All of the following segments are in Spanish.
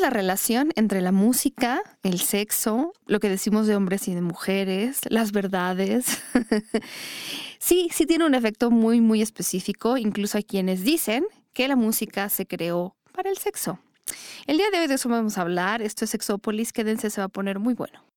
la relación entre la música, el sexo, lo que decimos de hombres y de mujeres, las verdades? sí, sí tiene un efecto muy, muy específico. Incluso hay quienes dicen que la música se creó para el sexo. El día de hoy de eso vamos a hablar. Esto es Sexópolis. Quédense, se va a poner muy bueno.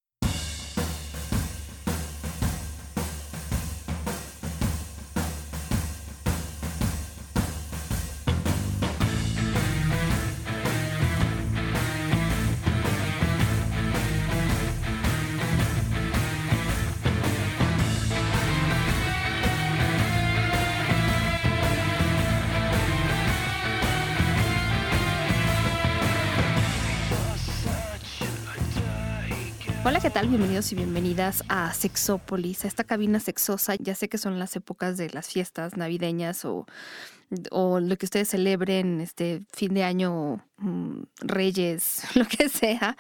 Tal? Bienvenidos y bienvenidas a Sexópolis, a esta cabina sexosa. Ya sé que son las épocas de las fiestas navideñas o, o lo que ustedes celebren, este fin de año, mm, reyes, lo que sea.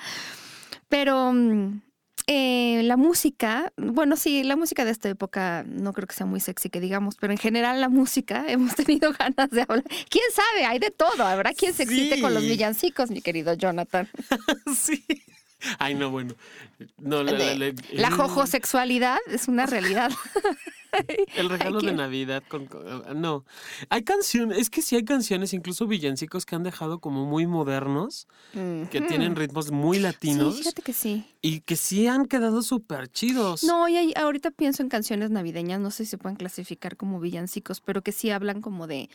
Pero mm, eh, la música, bueno, sí, la música de esta época no creo que sea muy sexy, que digamos, pero en general la música hemos tenido ganas de hablar. ¿Quién sabe? Hay de todo. Habrá quien se excite con los villancicos, mi querido Jonathan. sí. Ay, no, bueno. No, la, la, la, la jojosexualidad es una realidad. El regalo de Navidad con, no. Hay canciones, es que sí hay canciones, incluso villancicos que han dejado como muy modernos, que tienen ritmos muy latinos. Sí, fíjate que sí. Y que sí han quedado súper chidos. No, y hay- ahorita pienso en canciones navideñas, no sé si se pueden clasificar como villancicos, pero que sí hablan como de,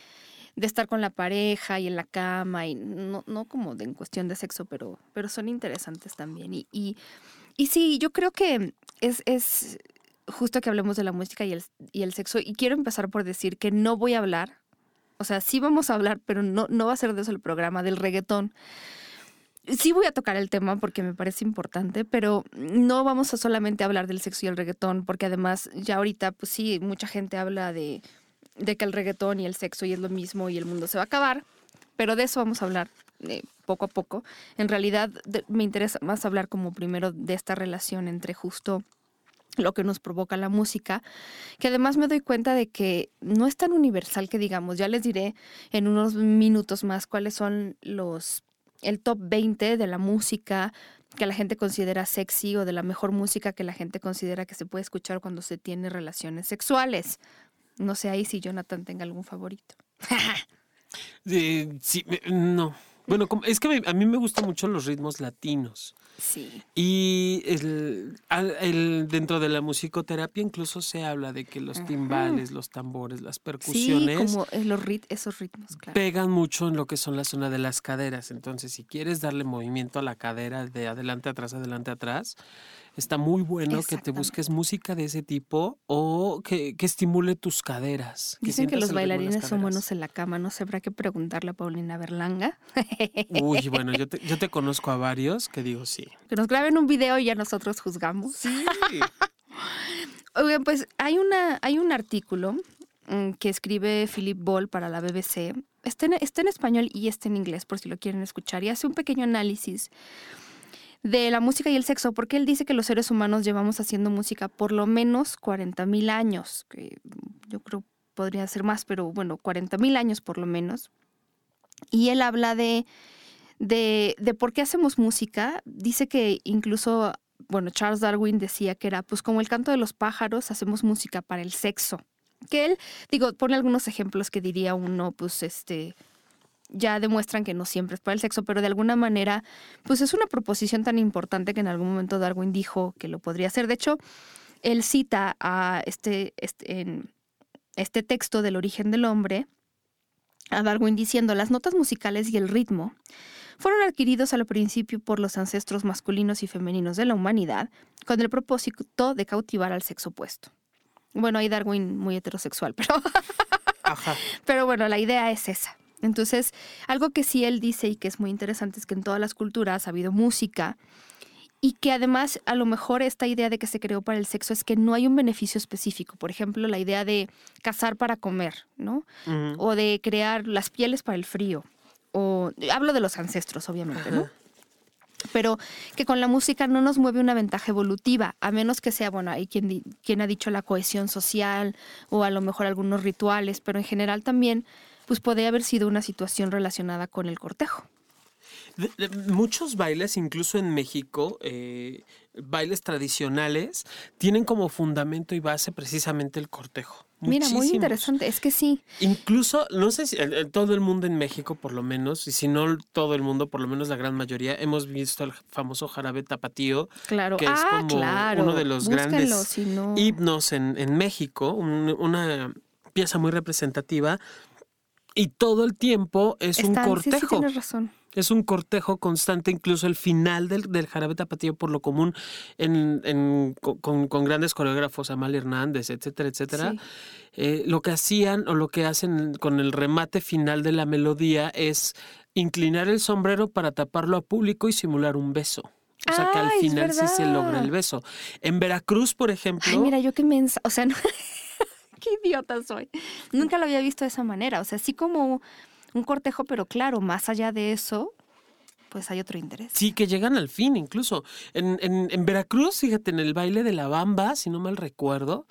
de estar con la pareja y en la cama, y no, no como en cuestión de sexo, pero, pero son interesantes también. Y, y, y sí, yo creo que es, es justo que hablemos de la música y el, y el sexo. Y quiero empezar por decir que no voy a hablar, o sea, sí vamos a hablar, pero no, no va a ser de eso el programa, del reggaetón. Sí voy a tocar el tema porque me parece importante, pero no vamos a solamente hablar del sexo y el reggaetón, porque además ya ahorita, pues sí, mucha gente habla de, de que el reggaetón y el sexo y es lo mismo y el mundo se va a acabar, pero de eso vamos a hablar eh, poco a poco. En realidad me interesa más hablar como primero de esta relación entre justo lo que nos provoca la música, que además me doy cuenta de que no es tan universal que digamos, ya les diré en unos minutos más cuáles son los el top 20 de la música que la gente considera sexy o de la mejor música que la gente considera que se puede escuchar cuando se tiene relaciones sexuales. No sé ahí si Jonathan tenga algún favorito. Eh, sí, no. Bueno, es que a mí me gustan mucho los ritmos latinos. Sí. Y el, dentro de la musicoterapia incluso se habla de que los timbales, los tambores, las Sí, percusiones como eh, los rit esos ritmos, claro. pegan mucho en lo que son la zona de las caderas. Entonces, si quieres darle movimiento a la cadera de adelante atrás, adelante atrás, está muy bueno que te busques música de ese tipo o que, que estimule tus caderas. Dicen que los bailarines son buenos en la cama, no sé, habrá que preguntarle a Paulina Berlanga. Uy, bueno, yo te, yo te conozco a varios que digo sí. Que nos graben un video y ya nosotros juzgamos. Sí. Oigan, pues hay, una, hay un artículo mm, que escribe Philip Ball para la BBC. Está en, está en español y está en inglés, por si lo quieren escuchar. Y hace un pequeño análisis de la música y el sexo, porque él dice que los seres humanos llevamos haciendo música por lo menos 40.000 años, que yo creo podría ser más, pero bueno, 40.000 años por lo menos. Y él habla de, de, de por qué hacemos música. Dice que incluso bueno, Charles Darwin decía que era, pues como el canto de los pájaros, hacemos música para el sexo. Que él, digo, pone algunos ejemplos que diría uno, pues este, ya demuestran que no siempre es para el sexo, pero de alguna manera, pues es una proposición tan importante que en algún momento Darwin dijo que lo podría hacer. De hecho, él cita a este, este, en este texto del origen del hombre, a Darwin diciendo, las notas musicales y el ritmo fueron adquiridos al principio por los ancestros masculinos y femeninos de la humanidad con el propósito de cautivar al sexo opuesto. Bueno, hay Darwin muy heterosexual, pero, Ajá. pero bueno, la idea es esa. Entonces, algo que sí él dice y que es muy interesante es que en todas las culturas ha habido música y que además a lo mejor esta idea de que se creó para el sexo es que no hay un beneficio específico. Por ejemplo, la idea de cazar para comer, ¿no? O de crear las pieles para el frío. O hablo de los ancestros, obviamente, ¿no? Pero que con la música no nos mueve una ventaja evolutiva, a menos que sea, bueno, hay quien, quien ha dicho la cohesión social o a lo mejor algunos rituales, pero en general también, pues puede haber sido una situación relacionada con el cortejo. muchos bailes, incluso en México, eh, bailes tradicionales, tienen como fundamento y base precisamente el cortejo. Mira, muy interesante, es que sí. Incluso, no sé si todo el mundo en México, por lo menos, y si no todo el mundo, por lo menos la gran mayoría, hemos visto el famoso jarabe tapatío, claro. que es ah, como uno de los grandes himnos en, en México, una pieza muy representativa, y todo el tiempo es un cortejo. Sí, tienes razón. Es un cortejo constante, incluso el final del, del jarabe tapatío por lo común en, con, grandes coreógrafos, Amal Hernández, etcétera, etcétera. Eh, lo que hacían o lo que hacen con el remate final de la melodía es inclinar el sombrero para taparlo a público y simular un beso. O sea que al final sí se logra el beso. En Veracruz, por ejemplo. Ay, mira, yo qué mensa. O sea, qué idiota soy. Nunca lo había visto de esa manera. O sea, así como un cortejo, pero claro, más allá de eso, pues hay otro interés. Sí, que llegan al fin incluso. En, en, Veracruz, fíjate, en el baile de la bamba, si no mal recuerdo,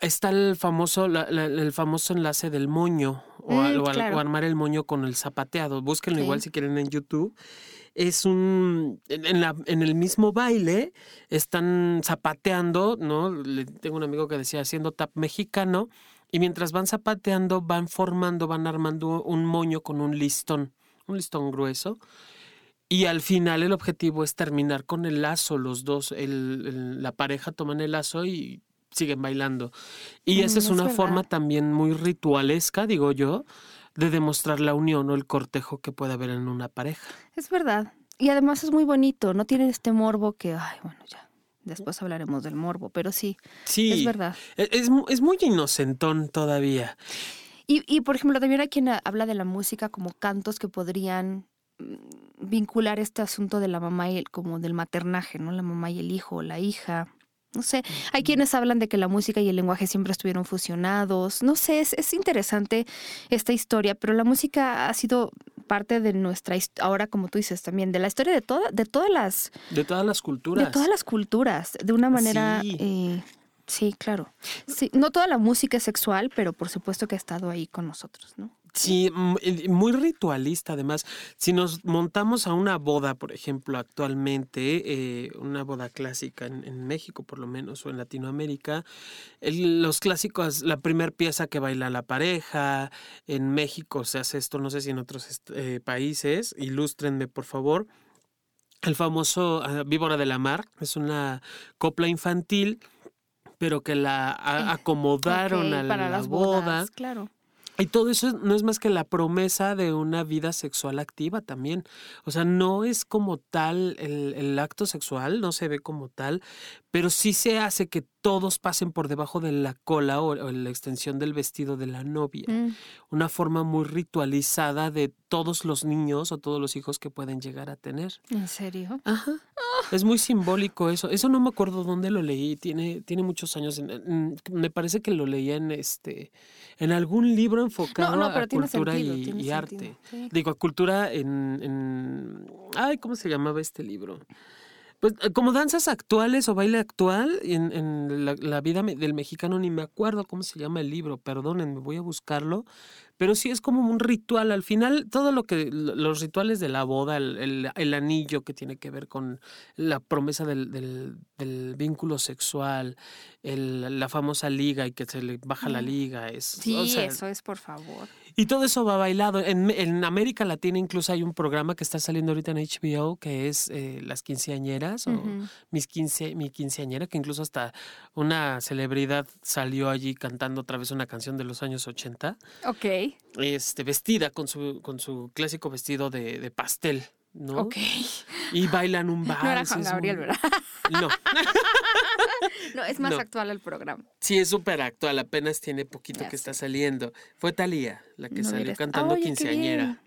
está el famoso, el famoso enlace del moño o, mm, armar el moño con el zapateado. Búsquenlo igual si quieren en YouTube. Es un. En, la, en el mismo baile están zapateando, ¿no? Le, tengo un amigo que decía haciendo tap mexicano y mientras van zapateando, van formando, van armando un moño con un listón, un listón grueso. Y al final el objetivo es terminar con el lazo, los dos, el, la pareja toman el lazo y siguen bailando. Y esa es, una forma también muy ritualesca, digo yo, de demostrar la unión o el cortejo que puede haber en una pareja. Es verdad. Y además es muy bonito, no tiene este morbo que, ay, bueno, ya, Después hablaremos del morbo, pero sí, sí es verdad. E, es, es muy inocentón todavía. Y, y, por ejemplo, también hay quien habla de la música como cantos que podrían mm, vincular este asunto de la mamá y el, como del maternaje, ¿no? La mamá y el hijo, la hija. No sé, hay quienes hablan de que la música y el lenguaje siempre estuvieron fusionados. No sé, es, es interesante esta historia, pero la música ha sido parte de nuestra ahora como tú dices también de la historia de toda de todas las de todas las culturas. de todas las culturas de una manera sí, eh, sí claro. Sí no toda la música es sexual pero por supuesto que ha estado ahí con nosotros no Sí, muy ritualista además. Si nos montamos a una boda, por ejemplo, actualmente, eh, una boda clásica en, México por lo menos o en Latinoamérica, los clásicos, la primera pieza que baila la pareja, en México se hace esto, no sé si en otros eh, países, ilústrenme por favor. El famoso ah, Víbora de la Mar es una copla infantil pero que la acomodaron a la, las boda. Bodas, claro. Y todo eso no es más que la promesa de una vida sexual activa también. O sea, no es como tal el, el, acto sexual, no se ve como tal, pero sí se hace que todos pasen por debajo de la cola o, la extensión del vestido de la novia. Mm. Una forma muy ritualizada de todos los niños o todos los hijos que pueden llegar a tener. ¿En serio? Ajá. Es muy simbólico eso. Eso no me acuerdo dónde lo leí. Tiene, tiene muchos años. me parece que lo leía en este en algún libro enfocado a cultura y, arte. Digo, a cultura en, en... Ay, ¿cómo se llamaba este libro? Pues eh, como danzas actuales o baile actual en, en la, vida del mexicano, ni me acuerdo cómo se llama el libro, perdónenme, voy a buscarlo, pero sí es como un ritual. Al final, todo lo que, los rituales de la boda, el, el, anillo que tiene que ver con la promesa del, del, vínculo sexual, la famosa liga y que se le baja la liga. Es, sí, eso es, por favor. Y todo eso va bailado. En, en, América Latina incluso hay un programa que está saliendo ahorita en HBO que es eh, Las Quinceañeras o mis quince, Mi Quinceañera, que incluso hasta una celebridad salió allí cantando otra vez una canción de los años 80. Ok. Este, vestida con su, con su clásico vestido de, de pastel. ¿No? Ok. Y bailan un vals. No era Juan Gabriel, ¿verdad? No. no, es más actual el programa. Sí, es súper actual, apenas tiene poquito que está saliendo. Fue Talía la que salió cantando quinceañera.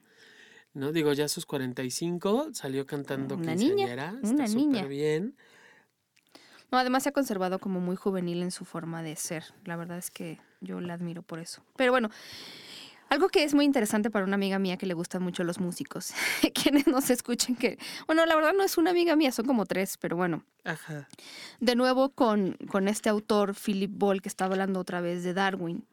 No, digo, ya a sus 45 salió cantando una quinceañera. Niña, una niña. bien. No, además se ha conservado como muy juvenil en su forma de ser. La verdad es que yo la admiro por eso. Pero bueno, algo que es muy interesante para una amiga mía que le gustan mucho los músicos, quienes nos escuchen que, bueno, la verdad no es una amiga mía, son como tres, pero bueno. Ajá. De nuevo con, con este autor, Philip Ball, que está hablando otra vez de Darwin.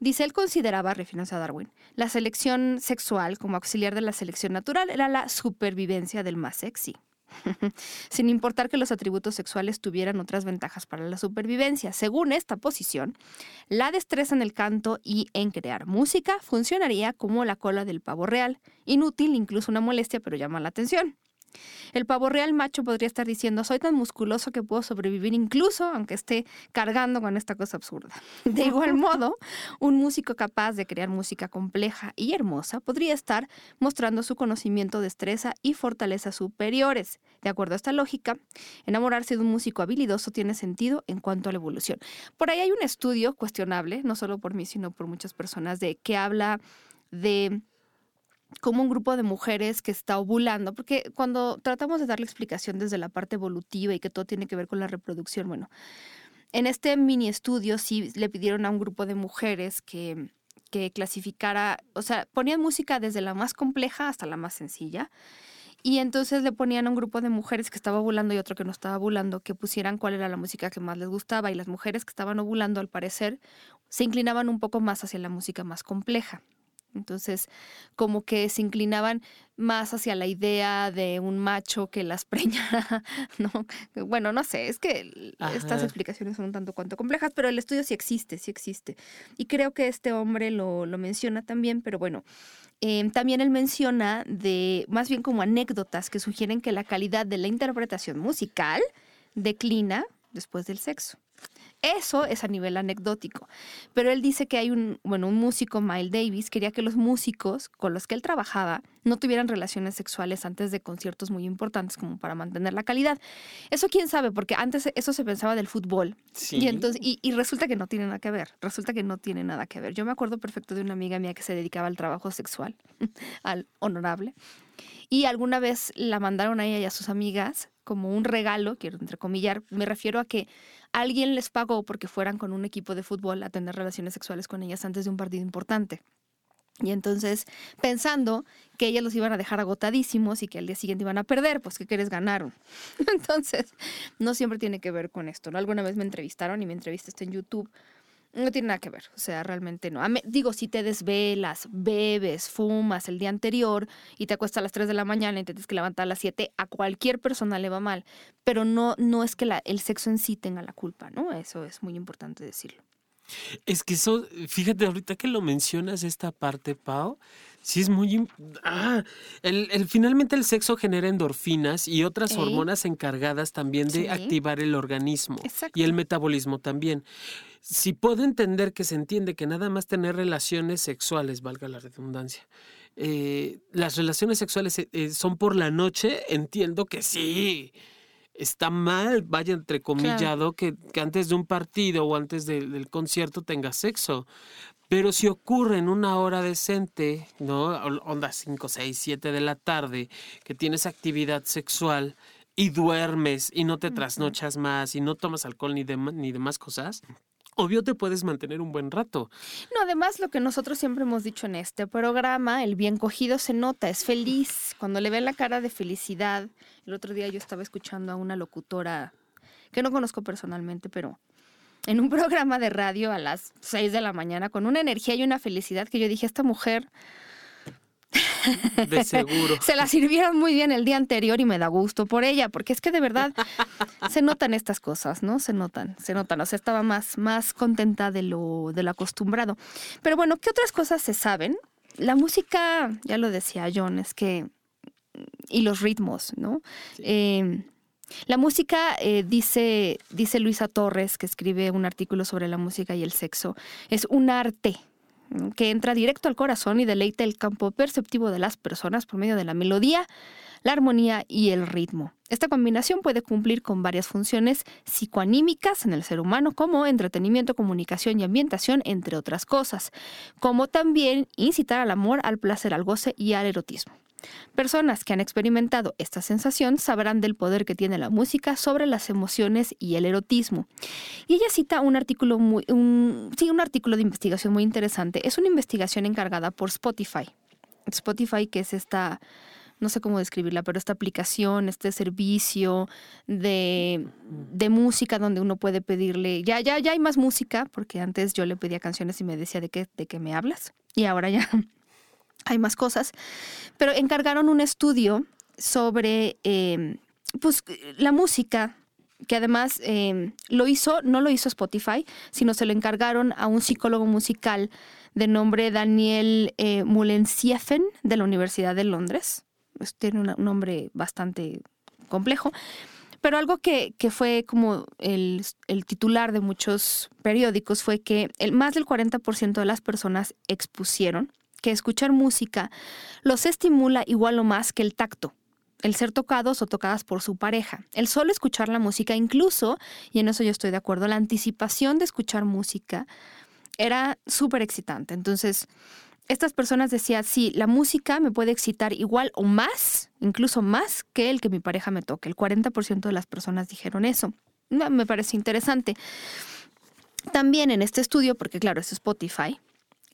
Dice, él consideraba, refiriéndose a Darwin, la selección sexual como auxiliar de la selección natural era la supervivencia del más sexy. sin importar que los atributos sexuales tuvieran otras ventajas para la supervivencia. Según esta posición, la destreza en el canto y en crear música funcionaría como la cola del pavo real, inútil, incluso una molestia, pero llama la atención. El pavo real macho podría estar diciendo, soy tan musculoso que puedo sobrevivir incluso aunque esté cargando con esta cosa absurda. De igual modo, un músico capaz de crear música compleja y hermosa podría estar mostrando su conocimiento, destreza y fortaleza superiores. De acuerdo a esta lógica, enamorarse de un músico habilidoso tiene sentido en cuanto a la evolución. Por ahí hay un estudio cuestionable, no solo por mí, sino por muchas personas, de que habla de como un grupo de mujeres que está ovulando, porque cuando tratamos de darle explicación desde la parte evolutiva y que todo tiene que ver con la reproducción, bueno, en este mini estudio sí le pidieron a un grupo de mujeres que, que clasificara, o sea, ponían música desde la más compleja hasta la más sencilla. Y entonces le ponían a un grupo de mujeres que estaba ovulando y otro que no estaba ovulando, que pusieran cuál era la música que más les gustaba. Y las mujeres que estaban ovulando, al parecer, se inclinaban un poco más hacia la música más compleja. Entonces, como que se inclinaban más hacia la idea de un macho que las preña, ¿no? Bueno, no sé, es que estas explicaciones son un tanto cuanto complejas, pero el estudio sí existe, sí existe. Y creo que este hombre lo, menciona también, pero bueno, em, también él menciona de, más bien como anécdotas que sugieren que la calidad de la interpretación musical declina después del sexo. Eso es a nivel anecdótico. Pero él dice que hay un, bueno, un músico, Miles Davis, quería que los músicos con los que él trabajaba no tuvieran relaciones sexuales antes de conciertos muy importantes como para mantener la calidad. Eso quién sabe, porque antes eso se pensaba del fútbol. Y, entonces, y, y resulta que no tiene nada que ver, resulta que no tiene nada que ver. Yo me acuerdo perfecto de una amiga mía que se dedicaba al trabajo sexual, al honorable, y alguna vez la mandaron a ella y a sus amigas como un regalo, quiero entrecomillar, me refiero a que alguien les pagó porque fueran con un equipo de fútbol a tener relaciones sexuales con ellas antes de un partido importante. Y entonces, pensando que ellas los iban a dejar agotadísimos y que al día siguiente iban a perder, pues ¿qué quieres? Ganaron. Entonces, no siempre tiene que ver con esto. ¿no? Alguna vez me entrevistaron y mi entrevista está en YouTube no tiene nada que ver, o sea, realmente no. digo, si te desvelas, bebes, fumas el día anterior y te acuestas a las 3 de la mañana y tienes que levantar a las 7, a cualquier persona le va mal, pero no, no es que el sexo en sí tenga la culpa, ¿no? Eso es muy importante decirlo. Es que eso, fíjate, ahorita que lo mencionas esta parte, Pau, sí es muy... Ah, el, finalmente el sexo genera endorfinas y otras hormonas encargadas también de activar el organismo y el metabolismo también si puedo entender que se entiende que nada más tener relaciones sexuales, valga la redundancia, eh, las relaciones sexuales eh, eh, son por la noche, entiendo que sí. Está mal, vaya entrecomillado, que, que, antes de un partido o antes del concierto tengas sexo. Pero si ocurre en una hora decente, ¿no? Onda 5, 6, 7 de la tarde, que tienes actividad sexual y duermes y no te trasnochas más y no tomas alcohol ni, ni demás cosas, obvio te puedes mantener un buen rato. No, además lo que nosotros siempre hemos dicho en este programa, el bien cogido se nota, es feliz. Cuando le ven la cara de felicidad, el otro día yo estaba escuchando a una locutora que no conozco personalmente, pero en un programa de radio a las 6 de la mañana con una energía y una felicidad que yo dije, esta mujer De seguro. Se la sirvieron muy bien el día anterior y me da gusto por ella, porque es que de verdad se notan estas cosas, ¿no? Se notan, se notan. O sea, estaba más, más contenta de lo, de lo acostumbrado. Pero bueno, ¿qué otras cosas se saben? La música, ya lo decía John, es que. Y los ritmos, ¿no? Em, la música, eh, dice, dice Luisa Torres, que escribe un artículo sobre la música y el sexo, es un arte que entra directo al corazón y deleita el campo perceptivo de las personas por medio de la melodía, la armonía y el ritmo. Esta combinación puede cumplir con varias funciones psicoanímicas en el ser humano como entretenimiento, comunicación y ambientación, entre otras cosas, como también incitar al amor, al placer, al goce y al erotismo. Personas que han experimentado esta sensación sabrán del poder que tiene la música sobre las emociones y el erotismo. Y ella cita un artículo muy, sí, un artículo de investigación muy interesante. Es una investigación encargada por Spotify. Spotify, que es esta no sé cómo describirla, pero esta aplicación, este servicio de, de, música donde uno puede pedirle, ya, ya, ya hay más música, porque antes yo le pedía canciones y me decía de qué, de qué me hablas, y ahora ya hay más cosas, pero encargaron un estudio sobre em, pues, la música que además em, lo hizo, no lo hizo Spotify, sino se lo encargaron a un psicólogo musical de nombre Daniel eh, de la Universidad de Londres. Pues, tiene un nombre bastante complejo. Pero algo que, fue como el, el, titular de muchos periódicos fue que el, más del 40% de las personas expusieron que escuchar música los estimula igual o más que el tacto el ser tocados o tocadas por su pareja. El solo escuchar la música, incluso, y en eso yo estoy de acuerdo, la anticipación de escuchar música era súper excitante. Entonces, estas personas decían, sí, la música me puede excitar igual o más, incluso más que el que mi pareja me toque. El 40% de las personas dijeron eso. Me parece interesante. También en este estudio, porque claro, es Spotify,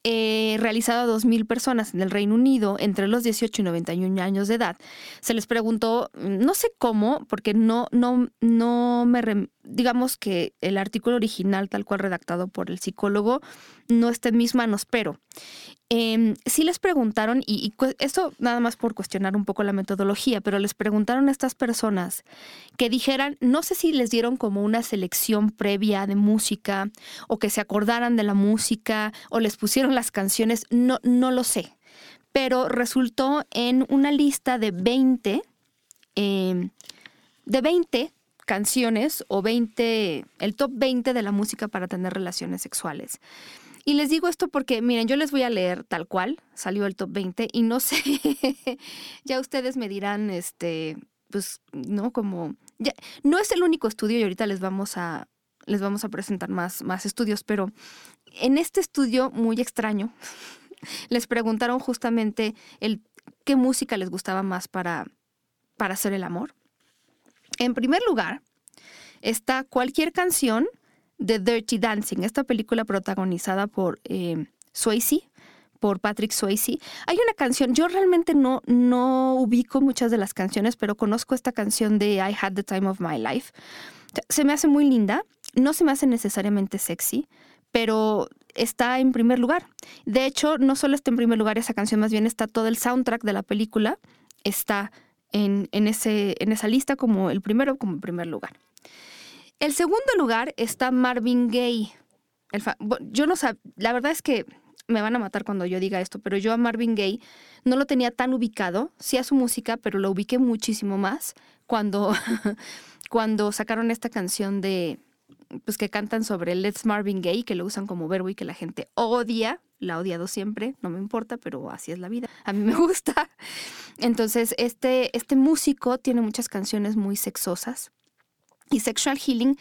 eh, realizado a 2.000 personas en el Reino Unido entre los 18 y 91 años de edad. Se les preguntó, no sé cómo, porque no, no, no me, digamos que el artículo original, tal cual redactado por el psicólogo, no está en mis manos, pero eh, sí les preguntaron, y, esto nada más por cuestionar un poco la metodología, pero les preguntaron a estas personas que dijeran, no sé si les dieron como una selección previa de música, o que se acordaran de la música, o les pusieron las canciones, no, no lo sé, pero resultó en una lista de 20, em, de 20 canciones o 20, el top 20 de la música para tener relaciones sexuales. Y les digo esto porque, miren, yo les voy a leer tal cual, salió el top 20 y no sé, ya ustedes me dirán, este, pues, ¿no? Como, ya, no es el único estudio y ahorita les vamos a, les vamos a presentar más, más estudios, pero en este estudio muy extraño, les preguntaron justamente el, qué música les gustaba más para, para hacer el amor. En primer lugar, está cualquier canción de Dirty Dancing, esta película protagonizada por eh, Swayze, por Patrick Swayze. Hay una canción, yo realmente no, no ubico muchas de las canciones, pero conozco esta canción de I Had the Time of My Life. Se me hace muy linda, no se me hace necesariamente sexy, pero está en primer lugar. De hecho, no solo está en primer lugar esa canción, más bien está todo el soundtrack de la película, está en, ese, en esa lista como el primero, como el primer lugar. El segundo lugar está Marvin Gaye. yo no sé, la verdad es que me van a matar cuando yo diga esto, pero yo a Marvin Gaye no lo tenía tan ubicado, sí a su música, pero lo ubiqué muchísimo más cuando, cuando sacaron esta canción de, pues que cantan sobre Let's Marvin Gaye, que lo usan como verbo y que la gente odia, la ha odiado siempre, no me importa, pero así es la vida, a mí me gusta. Entonces, este, este músico tiene muchas canciones muy sexosas, y Sexual Healing,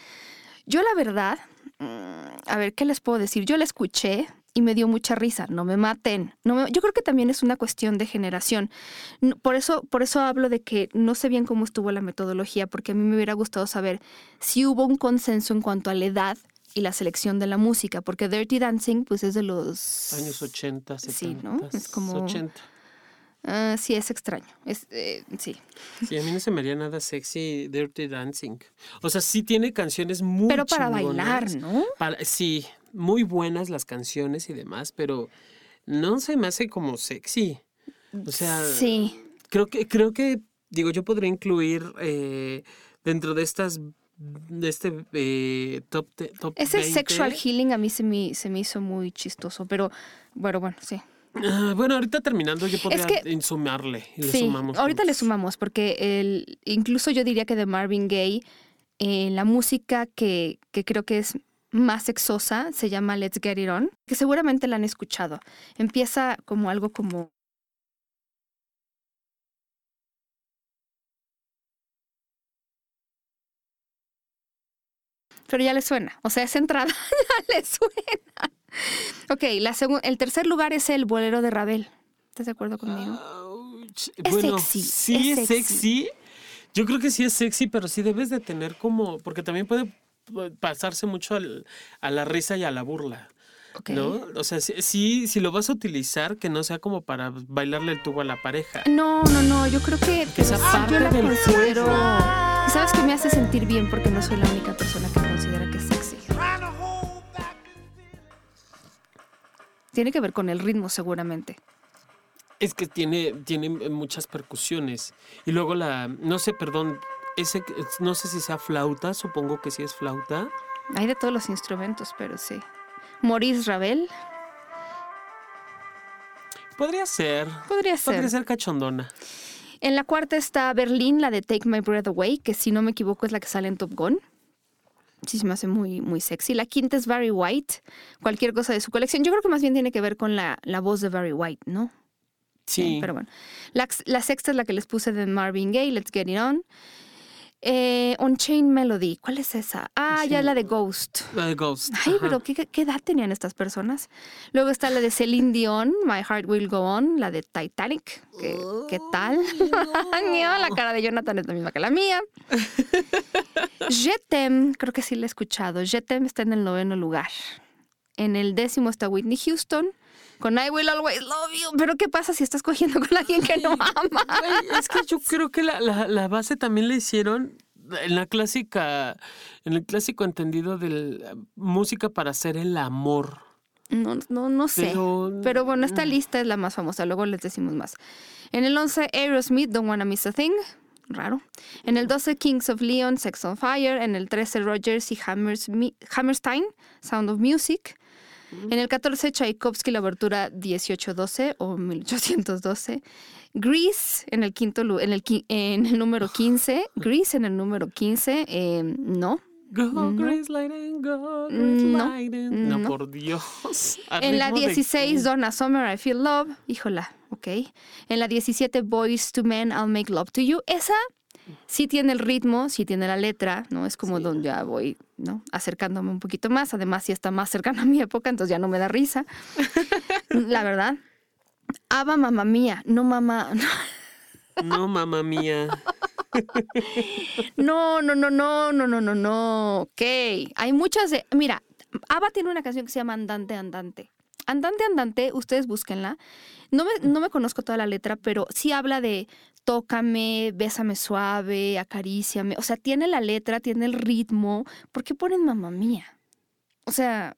yo la verdad, mm, a ver, ¿qué les puedo decir? Yo la escuché y me dio mucha risa, no me maten. No yo creo que también es una cuestión de generación. Por eso, por eso hablo de que no sé bien cómo estuvo la metodología, porque a mí me hubiera gustado saber si hubo un consenso en cuanto a la edad y la selección de la música, porque Dirty Dancing pues es de los... Años 80, 70. Sí, ¿no? Es como... 80. Ah, sí, es extraño. Es, eh, sí. Sí, a mí no se me haría nada sexy Dirty Dancing. O sea, sí tiene canciones muy Pero para bailar, ¿no? sí, muy buenas las canciones y demás, pero no se me hace como sexy. O sea, sí. creo que, creo que, digo, yo podría incluir eh, dentro de estas de este eh, top, top Ese sexual healing a mí se me, se me hizo muy chistoso, pero bueno, bueno, sí. Ah, bueno, ahorita terminando yo podría sumarle. sí, ahorita le sumamos porque el, incluso yo diría que de Marvin Gaye, eh, la música que, que creo que es más sexosa se llama Let's Get It On, que seguramente la han escuchado. Empieza como algo como pero ya le suena. O sea, esa entrada ya le suena. Ok, la el tercer lugar es el bolero de Ravel. ¿Estás de acuerdo conmigo? es sexy. Sí, es, sexy. Yo creo que sí es sexy, pero sí debes de tener como. Porque también puede pasarse mucho a la risa y a la burla. ¿No? O sea, sí, si lo vas a utilizar, que no sea como para bailarle el tubo a la pareja. No, no, no. Yo creo que, que esa parte yo del considero. ¿Sabes que me hace sentir bien? Porque no soy la única persona que considera que es sexy. Tiene que ver con el ritmo, seguramente. Es que tiene, tiene muchas percusiones. Y luego la. No sé, perdón. Ese, no sé si sea flauta, supongo que sí es flauta. Hay de todos los instrumentos, pero sí. Maurice Ravel. Podría ser. Podría ser. Podría ser cachondona. En la cuarta está Berlín, la de Take My Breath Away, que si no me equivoco es la que sale en Top Gun. Sí, se me hace muy, muy sexy. La quinta es Barry White, cualquier cosa de su colección. Yo creo que más bien tiene que ver con la, la voz de Barry White, ¿no? Sí. pero bueno. La, la, sexta es la que les puse de Marvin Gaye, Let's Get It On. Eh, On Chain Melody, ¿cuál es esa? Ah, ya la de Ghost. La de Ghost. Ay, pero ¿qué, edad tenían estas personas? Luego está la de Celine Dion, My Heart Will Go On, la de Titanic. ¿Qué, ¿qué tal? la cara de Jonathan es la misma que la mía. Jetem, creo que sí la he escuchado. Jetem está en el noveno lugar. En el décimo está Whitney Houston con I Will Always Love You. Pero ¿qué pasa si estás cogiendo con alguien que no ama? es que yo creo que la, la, base también le hicieron en la clásica, en el clásico entendido de música para hacer el amor. No, no, no sé. Pero, bueno, esta lista es la más famosa, luego les decimos más. En el 11, Aerosmith, Don't Wanna Miss a Thing. Raro. En el 12, Kings of Leon, Sex on Fire. En el 13, Rogers y Hammerstein, Sound of Music. En el 14, Tchaikovsky, la abertura 1812 o 1812. Grease en el quinto en el, en el número 15. Grease en el número 15. Eh, no. Go, no. Grace go, no. no. por Dios. En la 16, Donna Summer, I Feel Love. Híjola, ok. En la 17, Boys to Men, I'll Make Love to You. Esa sí tiene el ritmo, sí tiene la letra, ¿no? Es como donde ya voy, ¿no? Acercándome un poquito más. Además, sí está más cercana a mi época, entonces ya no me da risa. la verdad. Aba mamá mía, no mamá. No, mamá mía. no, no, no, no, no, no, no, no. Ok. Hay muchas de. Mira, Ava tiene una canción que se llama Andante, Andante. Andante, Andante, ustedes búsquenla. No me, no me conozco toda la letra, pero sí habla de tócame, bésame suave, acaríciame. O sea, tiene la letra, tiene el ritmo. ¿Por qué ponen mamá mía? O sea,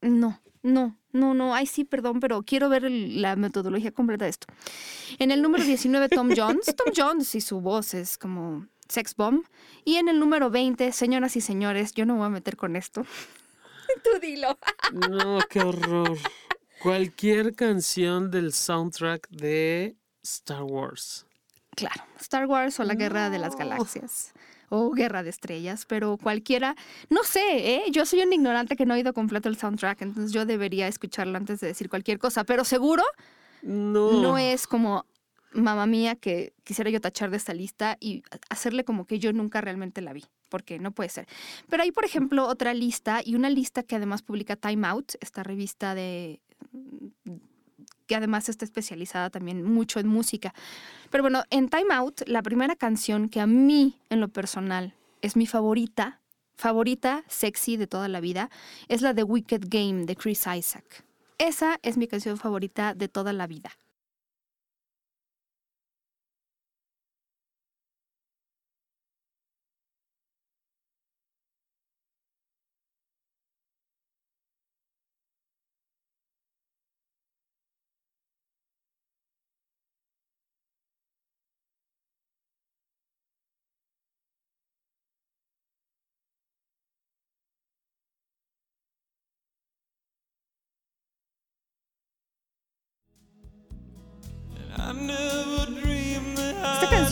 no, no, no, no. Ay, sí, perdón, pero quiero ver la metodología completa de esto. En el número 19, Tom Jones. Tom Jones y su voz es como sex bomb. Y en el número 20, señoras y señores, yo no voy a meter con esto. Tú dilo. No, qué horror. Cualquier canción del soundtrack de Star Wars. Claro, Star Wars o la Guerra de las Galaxias o Guerra de Estrellas, pero cualquiera, no sé, ¿eh? yo soy un ignorante que no he oído completo el soundtrack, entonces yo debería escucharlo antes de decir cualquier cosa, pero seguro no, no es como mamá mía que quisiera yo tachar de esta lista y hacerle como que yo nunca realmente la vi, porque no puede ser. Pero hay, por ejemplo, otra lista y una lista que además publica Time Out, esta revista de que además está especializada también mucho en música. Pero bueno, en Time Out, la primera canción que a mí, en lo personal, es mi favorita, favorita sexy de toda la vida, es la de Wicked Game de Chris Isaac. Esa es mi canción favorita de toda la vida.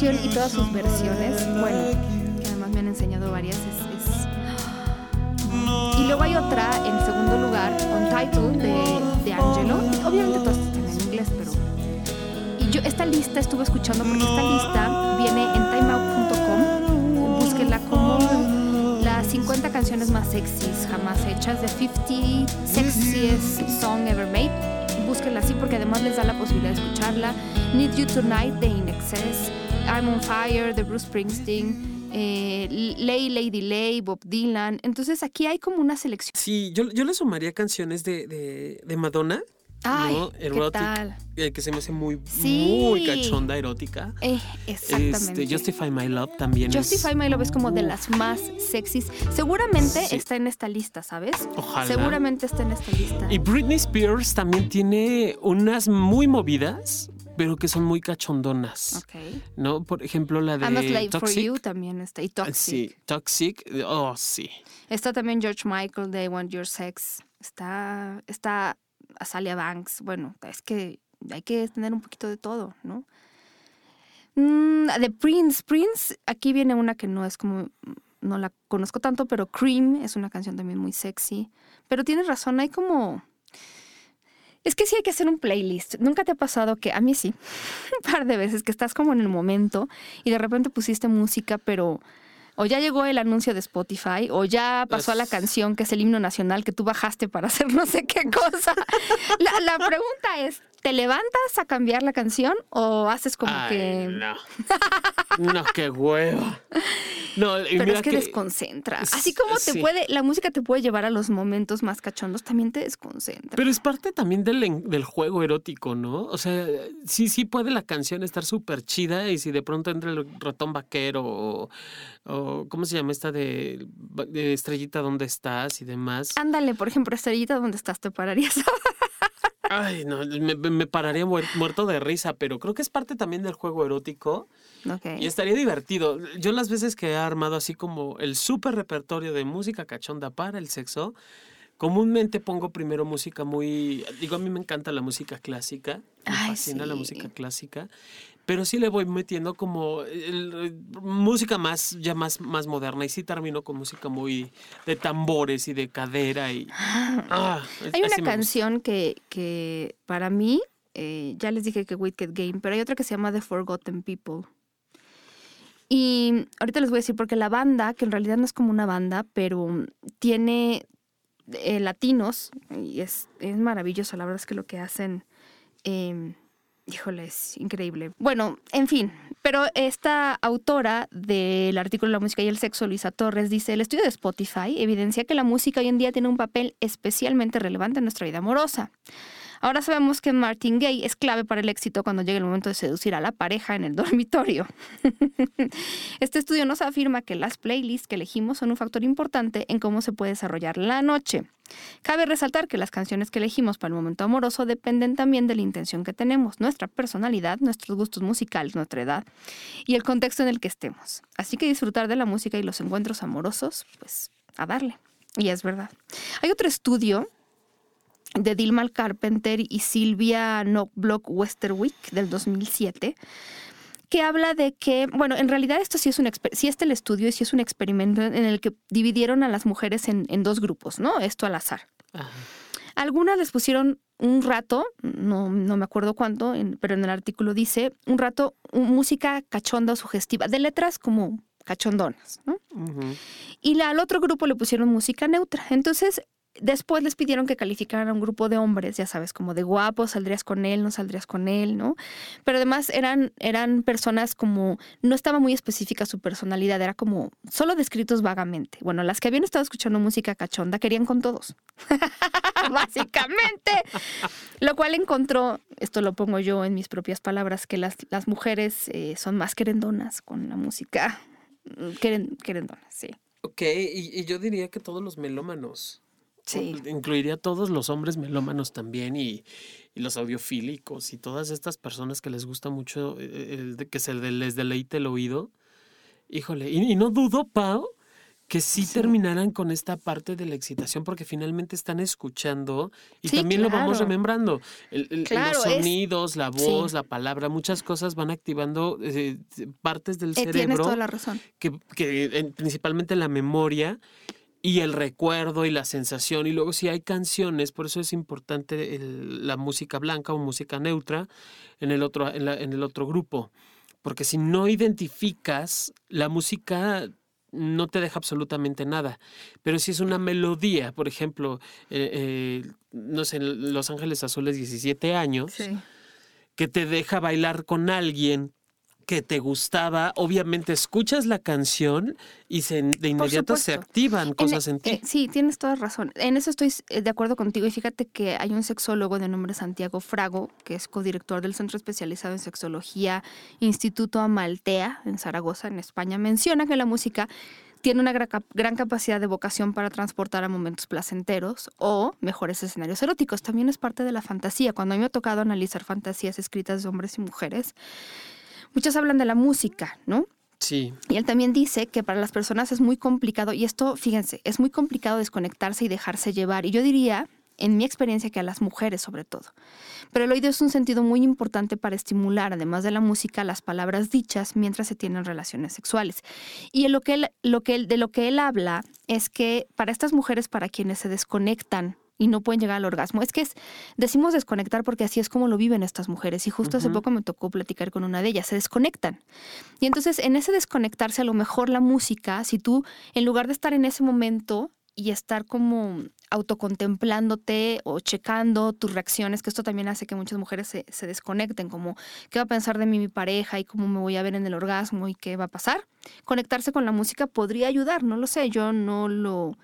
Y todas sus versiones, bueno, que además me han enseñado varias, Y luego hay otra en segundo lugar, Untitled, de, de Angelo. Obviamente todas están en inglés, pero... Y yo esta lista estuve escuchando porque esta lista viene en timeout.com. Búsquenla como las 50 canciones más sexys jamás hechas, de 50 sexiest song ever made búsquenla así porque además les da la posibilidad de escucharla. Need You Tonight de In Excess, I'm on Fire de Bruce Springsteen, eh, Lay, Lady Lay, Bob Dylan. Entonces aquí hay como una selección. Sí, yo, yo le sumaría canciones de, de, de Madonna Ay, ¿qué que se me hace muy, muy cachonda, erótica. Eh, exactamente. Este, Justify My Love también Justify My Love es como de las más sexys. Seguramente está en esta lista, ¿sabes? Ojalá. Seguramente está en esta lista. Y Britney Spears también tiene unas muy movidas, pero que son muy cachondonas. ¿No? Por ejemplo, la de I'm a Slave Toxic. for You también está. Y Toxic. Sí, Toxic. Oh, sí. Está también George Michael, They Want Your Sex. Está, está Azalia Banks. Bueno, es que hay que tener un poquito de todo, ¿no? Mm, de Prince. Prince, aquí viene una que no es como, no la conozco tanto, pero Cream es una canción también muy sexy. Pero tienes razón, hay como... Es que sí hay que hacer un playlist. Nunca te ha pasado que, a mí sí, un par de veces, que estás como en el momento y de repente pusiste música, pero o ya llegó el anuncio de Spotify, o ya pasó a la canción que es el himno nacional que tú bajaste para hacer no sé qué cosa. la, la pregunta es, ¿te levantas a cambiar la canción o haces como que... No. no, qué hueva. No, Pero es que, desconcentra. Así como te puede, la música te puede llevar a los momentos más cachondos, también te desconcentra. Pero es parte también del, del juego erótico, ¿no? O sea, sí, sí puede la canción estar súper chida y si de pronto entra el ratón vaquero o, ¿cómo se llama esta de, de estrellita donde estás y demás? Ándale, por ejemplo, estrellita donde estás, te pararías. Ay, no, me, pararía muerto de risa, pero creo que es parte también del juego erótico. Y estaría divertido. Yo las veces que he armado así como el súper repertorio de música cachonda para el sexo, comúnmente pongo primero música muy... Digo, a mí me encanta la música clásica. Me fascina la música clásica pero sí le voy metiendo como música más ya más, más moderna y sí termino con música muy de tambores y de cadera y ah, hay una canción que, que para mí eh, ya les dije que Wicked Game pero hay otra que se llama The Forgotten People. Y ahorita les voy a decir porque la banda que en realidad no es como una banda pero tiene eh, latinos y es, es maravilloso la verdad es que lo que hacen em, Híjole, es increíble. Bueno, en fin, pero esta autora del artículo La música y el sexo, Luisa Torres, dice, el estudio de Spotify evidencia que la música hoy en día tiene un papel especialmente relevante en nuestra vida amorosa. Ahora sabemos que Martin Gay es clave para el éxito cuando llega el momento de seducir a la pareja en el dormitorio. este estudio nos afirma que las playlists que elegimos son un factor importante en cómo se puede desarrollar la noche. Cabe resaltar que las canciones que elegimos para el momento amoroso dependen también de la intención que tenemos, nuestra personalidad, nuestros gustos musicales, nuestra edad y el contexto en el que estemos. Así que disfrutar de la música y los encuentros amorosos, pues a darle. Y es verdad. Hay otro estudio de Dilma Carpenter y Silvia Knockblock Westerwick del 2007 que habla de que, bueno, en realidad esto sí es un sí este el estudio y sí es un experimento en el que dividieron a las mujeres en, dos grupos, ¿no? Esto al azar. Algunas les pusieron un rato, no, no me acuerdo cuánto, pero en el artículo dice, un rato música cachonda o sugestiva, de letras como cachondonas, ¿no? Y al otro grupo le pusieron música neutra. Entonces, Después les pidieron que calificaran a un grupo de hombres, ya sabes, como de guapos, saldrías con él, no saldrías con él, ¿no? Pero además eran, eran personas como, no estaba muy específica su personalidad, era como solo descritos vagamente. Bueno, las que habían estado escuchando música cachonda querían con todos, básicamente. Lo cual encontró, esto lo pongo yo en mis propias palabras, que las, las mujeres eh, son más querendonas con la música. Queren, querendonas, sí. Ok, y yo diría que todos los melómanos. Sí. Incluiría a todos los hombres melómanos también y, los audiofílicos y todas estas personas que les gusta mucho eh, eh, que se les deleite el oído. Híjole, y, no dudo, Pau, que sí, terminaran con esta parte de la excitación porque finalmente están escuchando y también lo vamos remembrando. los sonidos, la voz, la palabra, muchas cosas van activando eh, partes del cerebro. Tienes toda la razón. Que, que principalmente la memoria y el recuerdo y la sensación. Y luego si hay canciones, por eso es importante la música blanca o música neutra en el, otro, en, el otro grupo. Porque si no identificas, la música no te deja absolutamente nada. Pero si es una melodía, por ejemplo, eh, eh, no sé, Los Ángeles Azules 17 años, que te deja bailar con alguien que te gustaba, obviamente escuchas la canción y se, de inmediato se activan cosas en, ti. Eh, sí, tienes toda razón. En eso estoy eh, de acuerdo contigo. Y fíjate que hay un sexólogo de nombre Santiago Frago, que es codirector del Centro Especializado en Sexología Instituto Amaltea en Zaragoza, en España. Menciona que la música tiene una gran capacidad de vocación para transportar a momentos placenteros o mejores escenarios eróticos. También es parte de la fantasía. Cuando a mí me ha tocado analizar fantasías escritas de hombres y mujeres, muchas hablan de la música, ¿no? Sí. Y él también dice que para las personas es muy complicado, y esto, fíjense, es muy complicado desconectarse y dejarse llevar. Y yo diría en mi experiencia que a las mujeres sobre todo. Pero el oído es un sentido muy importante para estimular, además de la música, las palabras dichas mientras se tienen relaciones sexuales. Y lo que lo que de lo que él habla es que para estas mujeres, para quienes se desconectan y no pueden llegar al orgasmo. Es que es, decimos desconectar porque así es como lo viven estas mujeres. Y justo hace poco me tocó platicar con una de ellas, se desconectan. Y entonces en ese desconectarse a lo mejor la música, si tú en lugar de estar en ese momento y estar como autocontemplándote o checando tus reacciones, que esto también hace que muchas mujeres se, se, desconecten, como qué va a pensar de mí mi pareja y cómo me voy a ver en el orgasmo y qué va a pasar. Conectarse con la música podría ayudar, no lo sé, yo no lo...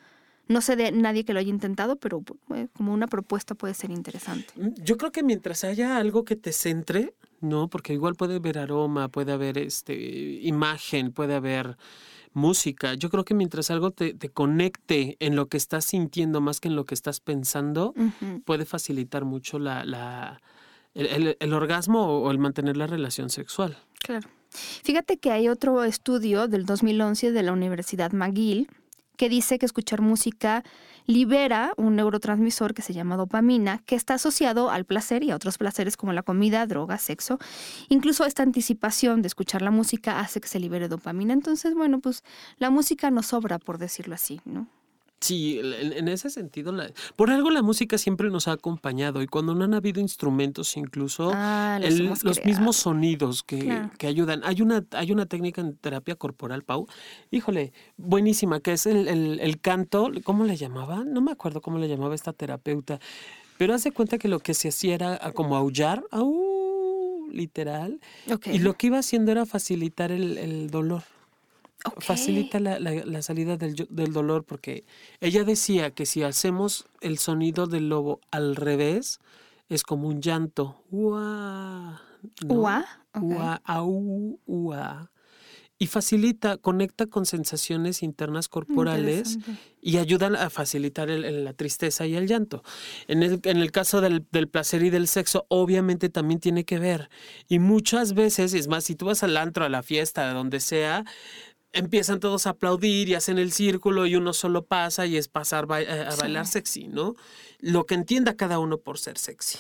No sé de nadie que lo haya intentado, pero eh, como una propuesta puede ser interesante. Mm, yo creo que mientras haya algo que te centre, ¿no? Porque igual puede haber aroma, puede haber este imagen, puede haber música. Yo creo que mientras algo te, conecte en lo que estás sintiendo más que en lo que estás pensando, puede facilitar mucho la, la el, el, orgasmo o el mantener la relación sexual. Claro. Fíjate que hay otro estudio del 2011 de la Universidad McGill que dice que escuchar música libera un neurotransmisor que se llama dopamina, que está asociado al placer y a otros placeres como la comida, droga, sexo. Incluso esta anticipación de escuchar la música hace que se libere dopamina. Entonces, bueno, pues la música no sobra, por decirlo así, ¿no? Sí, en, ese sentido, por algo la música siempre nos ha acompañado y cuando no han habido instrumentos, incluso ah, los, mismos sonidos que, ayudan. Hay una, hay una técnica en terapia corporal, Pau, híjole, buenísima, que es el, canto, ¿cómo le llamaba? No me acuerdo cómo le llamaba esta terapeuta, pero hace cuenta que lo que se hacía era como aullar, au, literal, y lo que iba haciendo era facilitar el dolor. Facilita la, salida del, dolor porque ella decía que si hacemos el sonido del lobo al revés, es como un llanto. Ua. Y facilita, conecta con sensaciones internas corporales y ayuda a facilitar la tristeza y el llanto. En el, en el caso del, del, placer y del sexo, obviamente también tiene que ver. Y muchas veces, es más, si tú vas al antro, a la fiesta, a donde sea, empiezan todos a aplaudir y hacen el círculo y uno solo pasa y es pasar eh, a, bailar sexy, ¿no? Lo que entienda cada uno por ser sexy.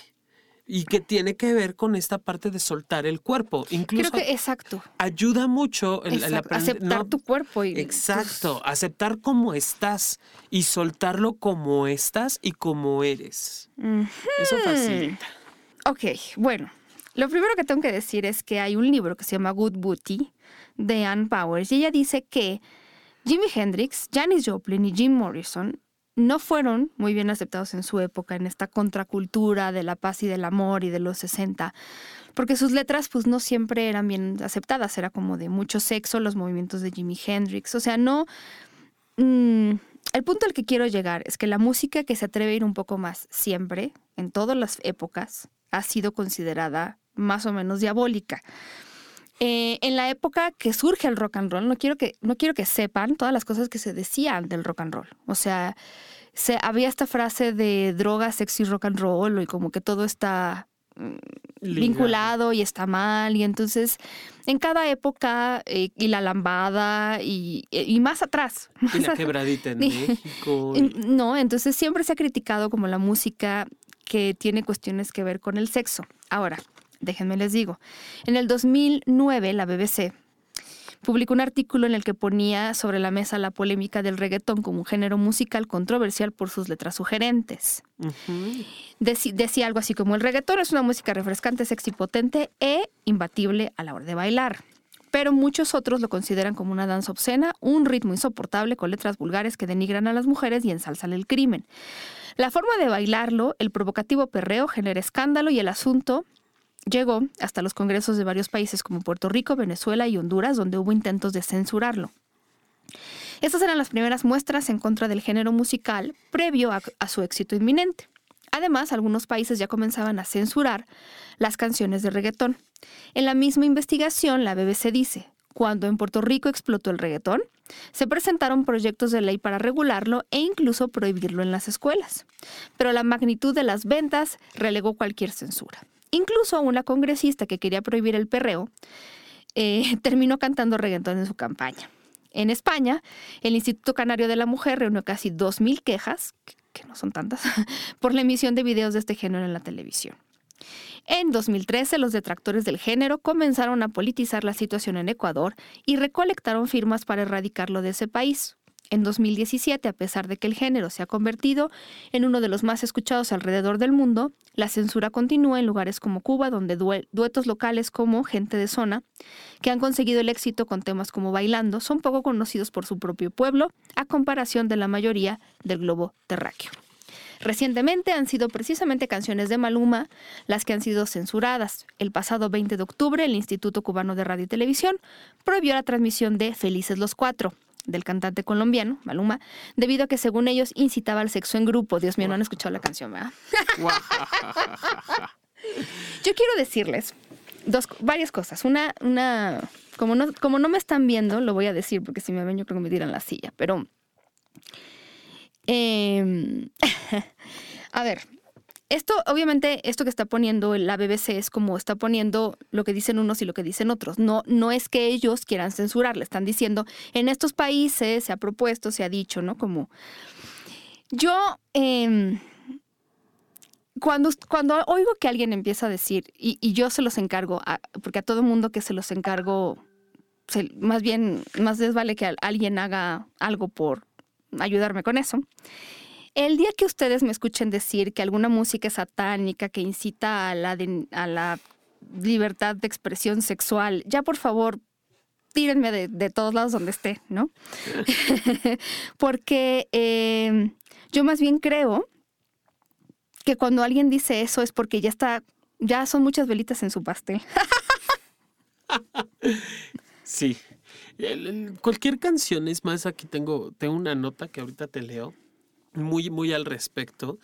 Y que tiene que ver con esta parte de soltar el cuerpo. Incluso Creo que exacto. Ayuda mucho el, aceptar tu cuerpo. Y exacto, aceptar cómo estás y soltarlo como estás y como eres. Eso facilita. Ok, bueno. Lo primero que tengo que decir es que hay un libro que se llama Good Booty, de Ann Powers y ella dice que Jimi Hendrix, Janis Joplin y Jim Morrison no fueron muy bien aceptados en su época, en esta contracultura de la paz y del amor y de los 60, porque sus letras pues no siempre eran bien aceptadas, era como de mucho sexo, los movimientos de Jimi Hendrix, o sea, no... Mm, el punto al que quiero llegar es que la música que se atreve a ir un poco más siempre, en todas las épocas, ha sido considerada más o menos diabólica. Eh, en la época que surge el rock and roll, no quiero, que, no quiero que sepan todas las cosas que se decían del rock and roll. O sea, se, había esta frase de droga, sexy, rock and roll y como que todo está mm, vinculado y está mal. Y entonces, en cada época, eh, y la lambada y, y, más atrás. y la quebradita en México. No, entonces siempre se ha criticado como la música que tiene cuestiones que ver con el sexo. Ahora, déjenme les digo. En el 2009, la BBC publicó un artículo en el que ponía sobre la mesa la polémica del reggaetón como un género musical controversial por sus letras sugerentes. decía algo así como el reggaetón es una música refrescante, sexy, potente e imbatible a la hora de bailar. Pero muchos otros lo consideran como una danza obscena, un ritmo insoportable con letras vulgares que denigran a las mujeres y ensalzan el crimen. La forma de bailarlo, el provocativo perreo genera escándalo y el asunto llegó hasta los congresos de varios países como Puerto Rico, Venezuela y Honduras, donde hubo intentos de censurarlo. Estas eran las primeras muestras en contra del género musical previo a, su éxito inminente. Además, algunos países ya comenzaban a censurar las canciones de reggaetón. En la misma investigación, la BBC dice, cuando en Puerto Rico explotó el reggaetón, se presentaron proyectos de ley para regularlo e incluso prohibirlo en las escuelas. Pero la magnitud de las ventas relegó cualquier censura. Incluso una congresista que quería prohibir el perreo eh, terminó cantando reggaetón en su campaña. En España, el Instituto Canario de la Mujer reunió casi 2.000 quejas, que no son tantas, por la emisión de videos de este género en la televisión. En 2013, los detractores del género comenzaron a politizar la situación en Ecuador y recolectaron firmas para erradicarlo de ese país. En 2017, a pesar de que el género se ha convertido en uno de los más escuchados alrededor del mundo, la censura continúa en lugares como Cuba, donde duetos locales como Gente de Zona, que han conseguido el éxito con temas como Bailando, son poco conocidos por su propio pueblo, a comparación de la mayoría del globo terráqueo. Recientemente han sido precisamente canciones de Maluma las que han sido censuradas. El pasado 20 de octubre, el Instituto Cubano de Radio y Televisión prohibió la transmisión de Felices los Cuatro, del cantante colombiano, Maluma, debido a que según ellos incitaba al sexo en grupo. Dios mío, no han escuchado la canción, ¿verdad? Yo quiero decirles dos, varias cosas. Una, una, como no, como no me están viendo, lo voy a decir porque si me ven yo creo que me tiran la silla, pero Em, a ver, esto, obviamente, esto que está poniendo la BBC es como está poniendo lo que dicen unos y lo que dicen otros. No, no es que ellos quieran censurar, le están diciendo, en estos países se ha propuesto, se ha dicho, ¿no? Como yo, em, cuando, cuando oigo que alguien empieza a decir, y, yo se los encargo, porque a todo mundo que se los encargo, más bien, más les vale que alguien haga algo por ayudarme con eso. El día que ustedes me escuchen decir que alguna música es satánica, que incita a la, a la libertad de expresión sexual, ya por favor, tírenme de, todos lados donde esté, ¿no? porque em, yo más bien creo que cuando alguien dice eso es porque ya está, ya son muchas velitas en su pastel. sí, cualquier canción, es más, aquí tengo, tengo una nota que ahorita te leo, muy, muy al respecto.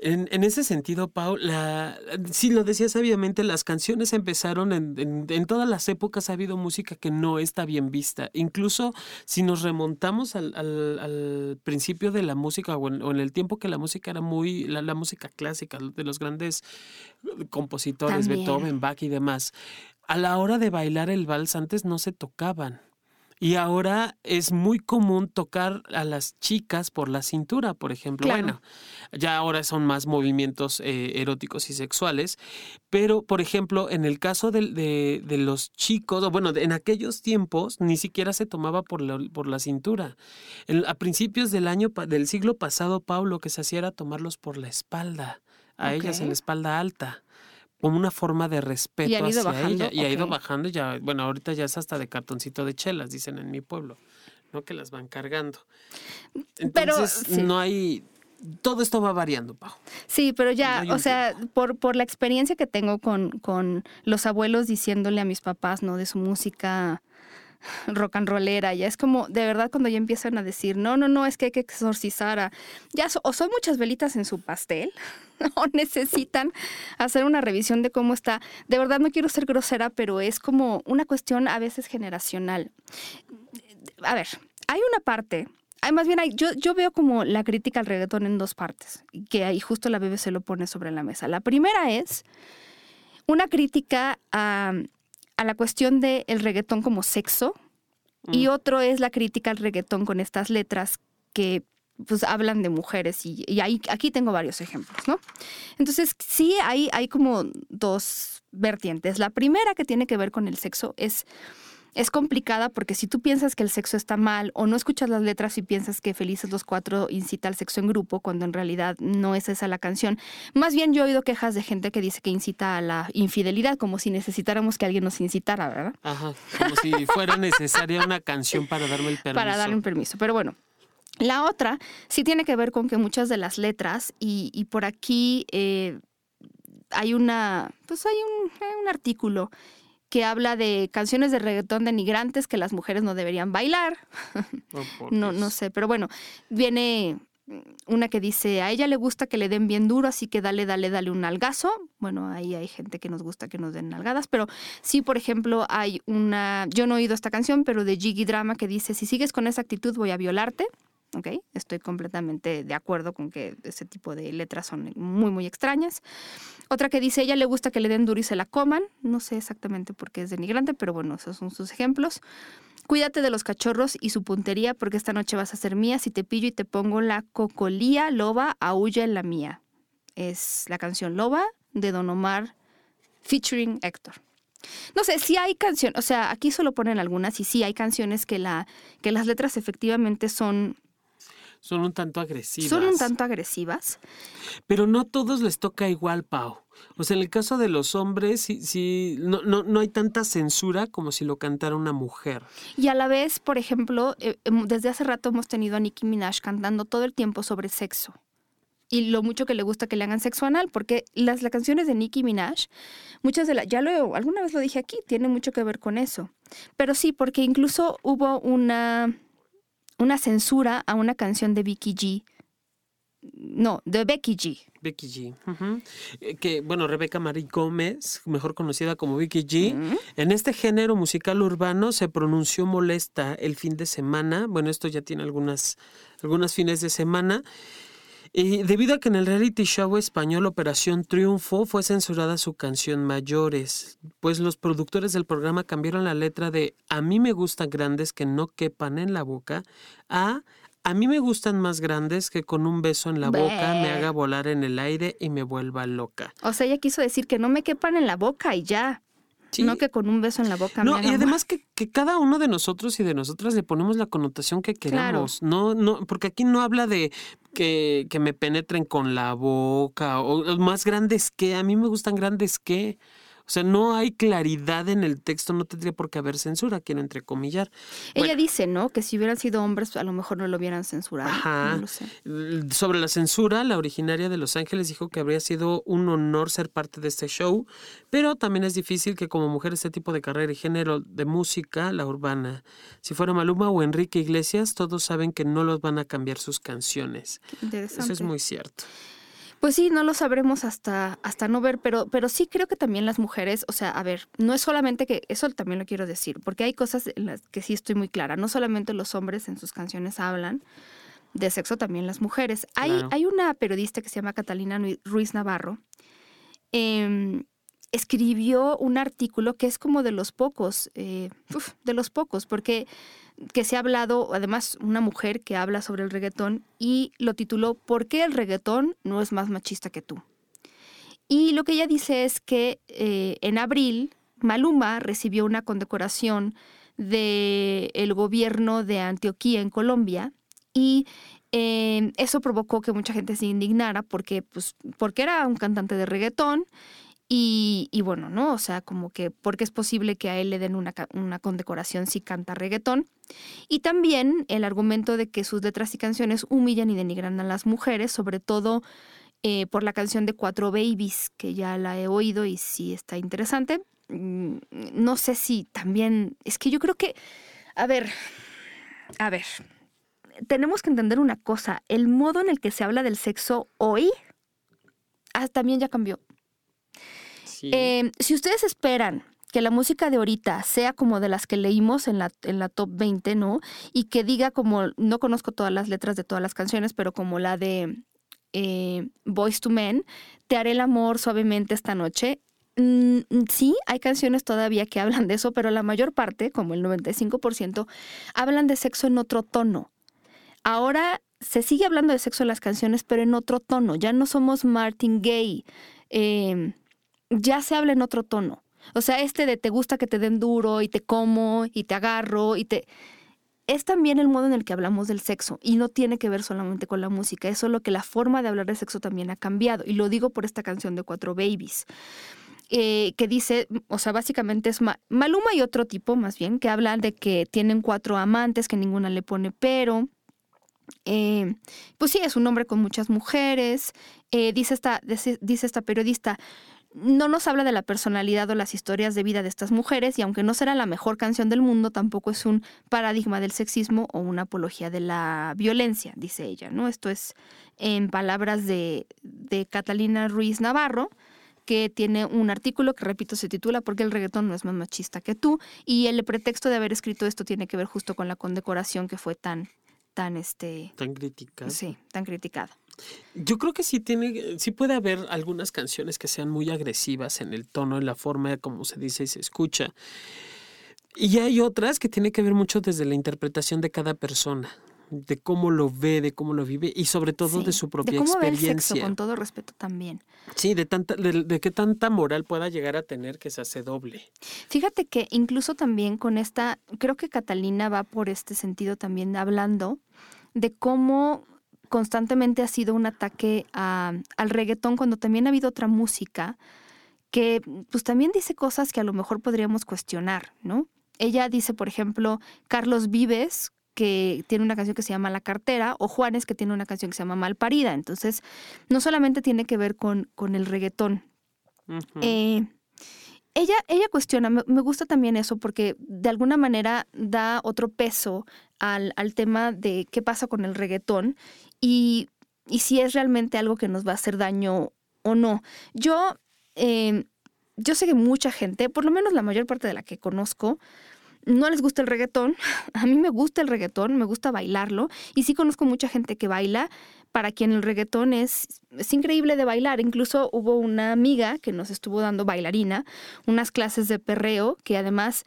En, en, ese sentido, Pau, la, sí lo decía sabiamente, las canciones empezaron en, en, todas las épocas, ha habido música que no está bien vista. Incluso si nos remontamos al, al, principio de la música o en, el tiempo que la música era muy, la, música clásica, de los grandes compositores, Beethoven, Bach y demás, a la hora de bailar el vals antes no se tocaban. Y ahora es muy común tocar a las chicas por la cintura, por ejemplo. Bueno, ya ahora son más movimientos eh, eróticos y sexuales, pero por ejemplo, en el caso de, de, los chicos, bueno, en aquellos tiempos ni siquiera se tomaba por la, por la cintura. a principios del año del siglo pasado, Pablo, lo que se hacía era tomarlos por la espalda, a ellas en la espalda alta como una forma de respeto hacia ella. Y ha ido bajando y ya, bueno, ahorita ya es hasta de cartoncito de chelas, dicen en mi pueblo, ¿no? Que las van cargando. Entonces, pero, no hay... Todo esto va variando, Pau. Sí, pero ya, o sea, por, por la experiencia que tengo con, con los abuelos diciéndole a mis papás, ¿no? De su música rock and rollera, ya es como, de verdad, cuando ya empiezan a decir, no, no, no, es que hay que exorcizar a, ya, o son muchas velitas en su pastel, o necesitan hacer una revisión de cómo está. De verdad, no quiero ser grosera, pero es como una cuestión a veces generacional. A ver, hay una parte hay más bien, yo, yo veo como la crítica al reggaetón en dos partes, que ahí justo la BBC lo pone sobre la mesa. La primera es una crítica a a la cuestión del el reggaetón como sexo y mm. otro es la crítica al reggaetón con estas letras que pues hablan de mujeres y, y ahí, aquí tengo varios ejemplos, ¿no? Entonces sí hay, hay como dos vertientes. La primera que tiene que ver con el sexo es es complicada porque si tú piensas que el sexo está mal o no escuchas las letras y piensas que Felices los Cuatro incita al sexo en grupo, cuando en realidad no es esa la canción. Más bien yo he oído quejas de gente que dice que incita a la infidelidad, como si necesitáramos que alguien nos incitara, ¿verdad? Ajá, como si fuera necesaria una canción para darme el permiso. Para darle un permiso, pero bueno. La otra sí tiene que ver con que muchas de las letras, y, por aquí eh, hay una, pues hay un, un artículo que habla de canciones de reggaetón denigrantes que las mujeres no deberían bailar. Oh, no, no sé, pero bueno, viene una que dice, a ella le gusta que le den bien duro, así que dale, dale, dale un nalgazo. Bueno, ahí hay gente que nos gusta que nos den nalgadas, pero sí, por ejemplo, hay una, yo no he oído esta canción, pero de Jiggy Drama que dice, si sigues con esa actitud voy a violarte. ¿Ok? Estoy completamente de acuerdo con que ese tipo de letras son muy, muy extrañas. Otra que dice, ella le gusta que le den duro y se la coman. No sé exactamente por qué es denigrante, pero bueno, esos son sus ejemplos. Cuídate de los cachorros y su puntería, porque esta noche vas a ser mía. Si te pillo y te pongo la cocolía, loba, aúlla en la mía. Es la canción Loba de Don Omar featuring Héctor. No sé, si hay canciones, o sea, aquí solo ponen algunas y sí hay canciones que, la, que las letras efectivamente son son un tanto agresivas. Son un tanto agresivas. Pero no a todos les toca igual, Pau. O sea, en el caso de los hombres, sí, sí no, no, no, hay tanta censura como si lo cantara una mujer. Y a la vez, por ejemplo, eh, em, desde hace rato hemos tenido a Nicki Minaj cantando todo el tiempo sobre sexo. Y lo mucho que le gusta que le hagan sexo anal, porque las, las canciones de Nicki Minaj, muchas de las, ya lo, alguna vez lo dije aquí, tiene mucho que ver con eso. Pero sí, porque incluso hubo una, una censura a una canción de Vicky G. No, de Becky G. Becky G. Eh, que, bueno, Rebeca Marie Gómez, mejor conocida como Vicky G, en este género musical urbano se pronunció molesta el fin de semana. Bueno, esto ya tiene algunas, algunas fines de semana. Y debido a que en el reality show español Operación Triunfo fue censurada su canción Mayores, pues los productores del programa cambiaron la letra de A mí me gustan grandes que no quepan en la boca a A mí me gustan más grandes que con un beso en la boca me haga volar en el aire y me vuelva loca. O sea, ella quiso decir que no me quepan en la boca y ya. No que con un beso en la boca. No, y además que, que, cada uno de nosotros y de nosotras le ponemos la connotación que queramos. No, no, porque aquí no habla de que, que me penetren con la boca o más grandes que. A mí me gustan grandes que. O sea, no hay claridad en el texto, no tendría por qué haber censura, quiero entrecomillar. Ella dice, ¿no? Que si hubieran sido hombres, a lo mejor no lo hubieran censurado. Ajá. Sobre la censura, la originaria de Los Ángeles dijo que habría sido un honor ser parte de este show, pero también es difícil que como mujer este tipo de carrera y género de música, la urbana, si fuera Maluma o Enrique Iglesias, todos saben que no los van a cambiar sus canciones. Eso es muy cierto. Pues sí, no lo sabremos hasta, hasta no ver, pero, pero sí creo que también las mujeres, o sea, a ver, no es solamente que, eso también lo quiero decir, porque hay cosas en las que sí estoy muy clara, no solamente los hombres en sus canciones hablan de sexo, también las mujeres. Hay, hay una periodista que se llama Catalina Ruiz Navarro, eh, escribió un artículo que es como de los pocos, eh, de los pocos, porque que se ha hablado, además una mujer que habla sobre el reggaetón y lo tituló ¿Por qué el reggaetón no es más machista que tú? Y lo que ella dice es que eh, en abril Maluma recibió una condecoración del gobierno de Antioquía en Colombia y eh, eso provocó que mucha gente se indignara porque, pues, porque era un cantante de reggaetón y, bueno, ¿no? O sea, como que porque es posible que a él le den una, una, condecoración si canta reggaetón. Y también el argumento de que sus letras y canciones humillan y denigran a las mujeres, sobre todo eh, por la canción de Cuatro Babies, que ya la he oído y sí está interesante. Mm, no sé si también, es que yo creo que, a ver, a ver, tenemos que entender una cosa, el modo en el que se habla del sexo hoy ah, también ya cambió. Em, si ustedes esperan que la música de ahorita sea como de las que leímos en la, en la top 20, ¿no? Y que diga como, no conozco todas las letras de todas las canciones, pero como la de eh, Boys to Men, Te haré el amor suavemente esta noche. Mm, sí, hay canciones todavía que hablan de eso, pero la mayor parte, como el 95%, hablan de sexo en otro tono. Ahora se sigue hablando de sexo en las canciones, pero en otro tono. Ya no somos Martin Gay. Eh, ya se habla en otro tono. O sea, este de te gusta que te den duro y te como y te agarro y te... Es también el modo en el que hablamos del sexo y no tiene que ver solamente con la música, es solo que la forma de hablar de sexo también ha cambiado y lo digo por esta canción de Cuatro Babies. Eh, que dice, o sea, básicamente es Maluma y otro tipo, más bien, que hablan de que tienen cuatro amantes, que ninguna le pone pero. Eh, pues sí, es un hombre con muchas mujeres. Eh, dice, esta, dice esta periodista, no nos habla de la personalidad o las historias de vida de estas mujeres y aunque no será la mejor canción del mundo, tampoco es un paradigma del sexismo o una apología de la violencia, dice ella, ¿no? Esto es en palabras de, de Catalina Ruiz Navarro, que tiene un artículo que, repito, se titula ¿Por qué el reggaetón no es más machista que tú? Y el pretexto de haber escrito esto tiene que ver justo con la condecoración que fue tan, tan, este... Tan criticada. Sí, tan criticada. Yo creo que sí tiene, sí puede haber algunas canciones que sean muy agresivas en el tono, en la forma como se dice y se escucha. Y hay otras que tienen que ver mucho desde la interpretación de cada persona de cómo lo ve, de cómo lo vive y sobre todo de su propia de cómo experiencia. Ve el sexo, con todo respeto también. Sí, de tanta, de, qué tanta moral pueda llegar a tener que se hace doble. Fíjate que incluso también con esta, creo que Catalina va por este sentido también hablando de cómo constantemente ha sido un ataque al reggaetón cuando también ha habido otra música que pues también dice cosas que a lo mejor podríamos cuestionar, ¿no? Ella dice, por ejemplo, Carlos Vives, que tiene una canción que se llama La cartera, o Juanes, que tiene una canción que se llama Malparida. Entonces, no solamente tiene que ver con, con el reggaetón. Eh, ella, ella cuestiona, me, gusta también eso porque de alguna manera da otro peso al, al tema de qué pasa con el reggaetón y, y, si es realmente algo que nos va a hacer daño o no. Yo, eh, yo sé que mucha gente, por lo menos la mayor parte de la que conozco, no les gusta el reggaetón. A mí me gusta el reggaetón, me gusta bailarlo. Y sí conozco mucha gente que baila para quien el reggaetón es, es increíble de bailar. Incluso hubo una amiga que nos estuvo dando bailarina, unas clases de perreo, que además,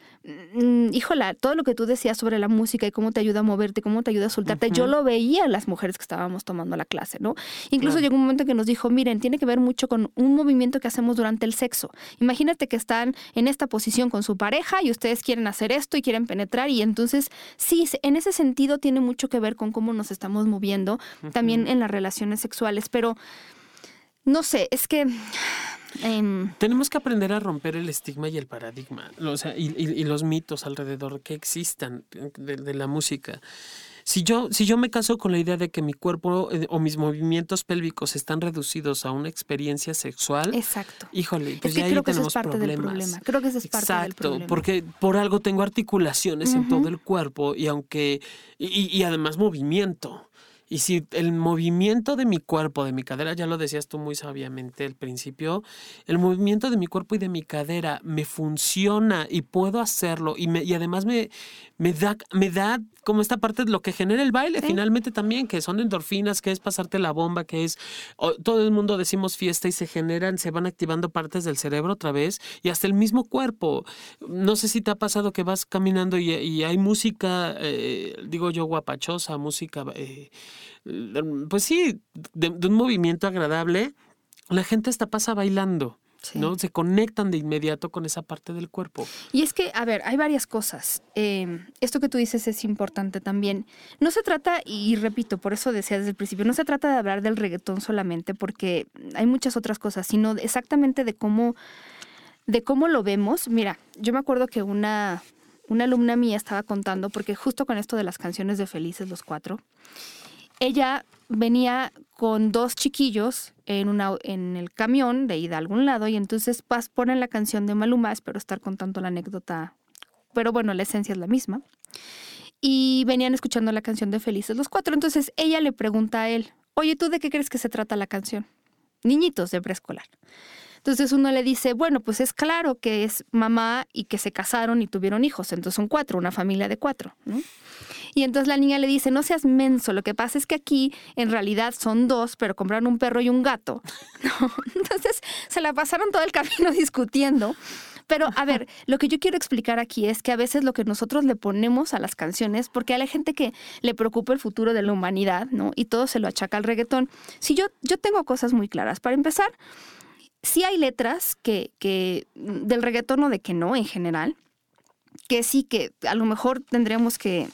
mm, híjola, todo lo que tú decías sobre la música y cómo te ayuda a moverte, cómo te ayuda a soltarte, yo lo veía en las mujeres que estábamos tomando la clase, ¿no? Incluso llegó un momento que nos dijo, miren, tiene que ver mucho con un movimiento que hacemos durante el sexo. Imagínate que están en esta posición con su pareja y ustedes quieren hacer esto y quieren penetrar y entonces, sí, en ese sentido tiene mucho que ver con cómo nos estamos moviendo. También en las relaciones sexuales, pero no sé, es que... Em, Tenemos que aprender a romper el estigma y el paradigma, o sea, y, los mitos alrededor que existan de, la música. Si yo, si yo me caso con la idea de que mi cuerpo eh, o mis movimientos pélvicos están reducidos a una experiencia sexual, exacto. Híjole, pues ya creo que es parte Del problema. Creo que ese es parte del problema. porque por algo tengo articulaciones en todo el cuerpo y aunque y además movimiento. Y si el movimiento de mi cuerpo, de mi cadera, ya lo decías tú muy sabiamente al principio, el movimiento de mi cuerpo y de mi cadera me funciona y puedo hacerlo y, me, y además me, me, da, me da como esta parte de lo que genera el baile finalmente también, que son endorfinas, que es pasarte la bomba, que es, todo el mundo decimos fiesta y se generan, se van activando partes del cerebro otra vez y hasta el mismo cuerpo. No sé si te ha pasado que vas caminando y, hay música, eh, digo yo, guapachosa, música... Eh, pues sí, de, un movimiento agradable, la gente hasta pasa bailando. ¿no? Se conectan de inmediato con esa parte del cuerpo. Y es que, a ver, hay varias cosas. Em, esto que tú dices es importante también. No se trata, y repito, por eso decía desde el principio, no se trata de hablar del reggaetón solamente, porque hay muchas otras cosas, sino exactamente de cómo, de cómo lo vemos. Mira, yo me acuerdo que una, una alumna mía estaba contando, porque justo con esto de las canciones de Felices los Cuatro, ella venía con dos chiquillos en, en el camión de ida a algún lado y entonces Paz ponen la canción de Maluma, espero estar contando la anécdota, pero bueno, la esencia es la misma. Y venían escuchando la canción de Felices los Cuatro, entonces ella le pregunta a él, oye, ¿tú de qué crees que se trata la canción? Niñitos de preescolar. Entonces uno le dice, bueno, pues es claro que es mamá y que se casaron y tuvieron hijos, entonces son cuatro, una familia de cuatro. ¿no? Y entonces la niña le dice, no seas menso, lo que pasa es que aquí en realidad son dos, pero compraron un perro y un gato. Entonces se la pasaron todo el camino discutiendo. Pero a ver, lo que yo quiero explicar aquí es que a veces lo que nosotros le ponemos a las canciones, porque a la gente que le preocupa el futuro de la humanidad, ¿no? Y todo se lo achaca al reggaetón. Si yo, yo tengo cosas muy claras. Para empezar, sí hay letras que, que del reggaetón o de que no en general, que sí que a lo mejor tendríamos que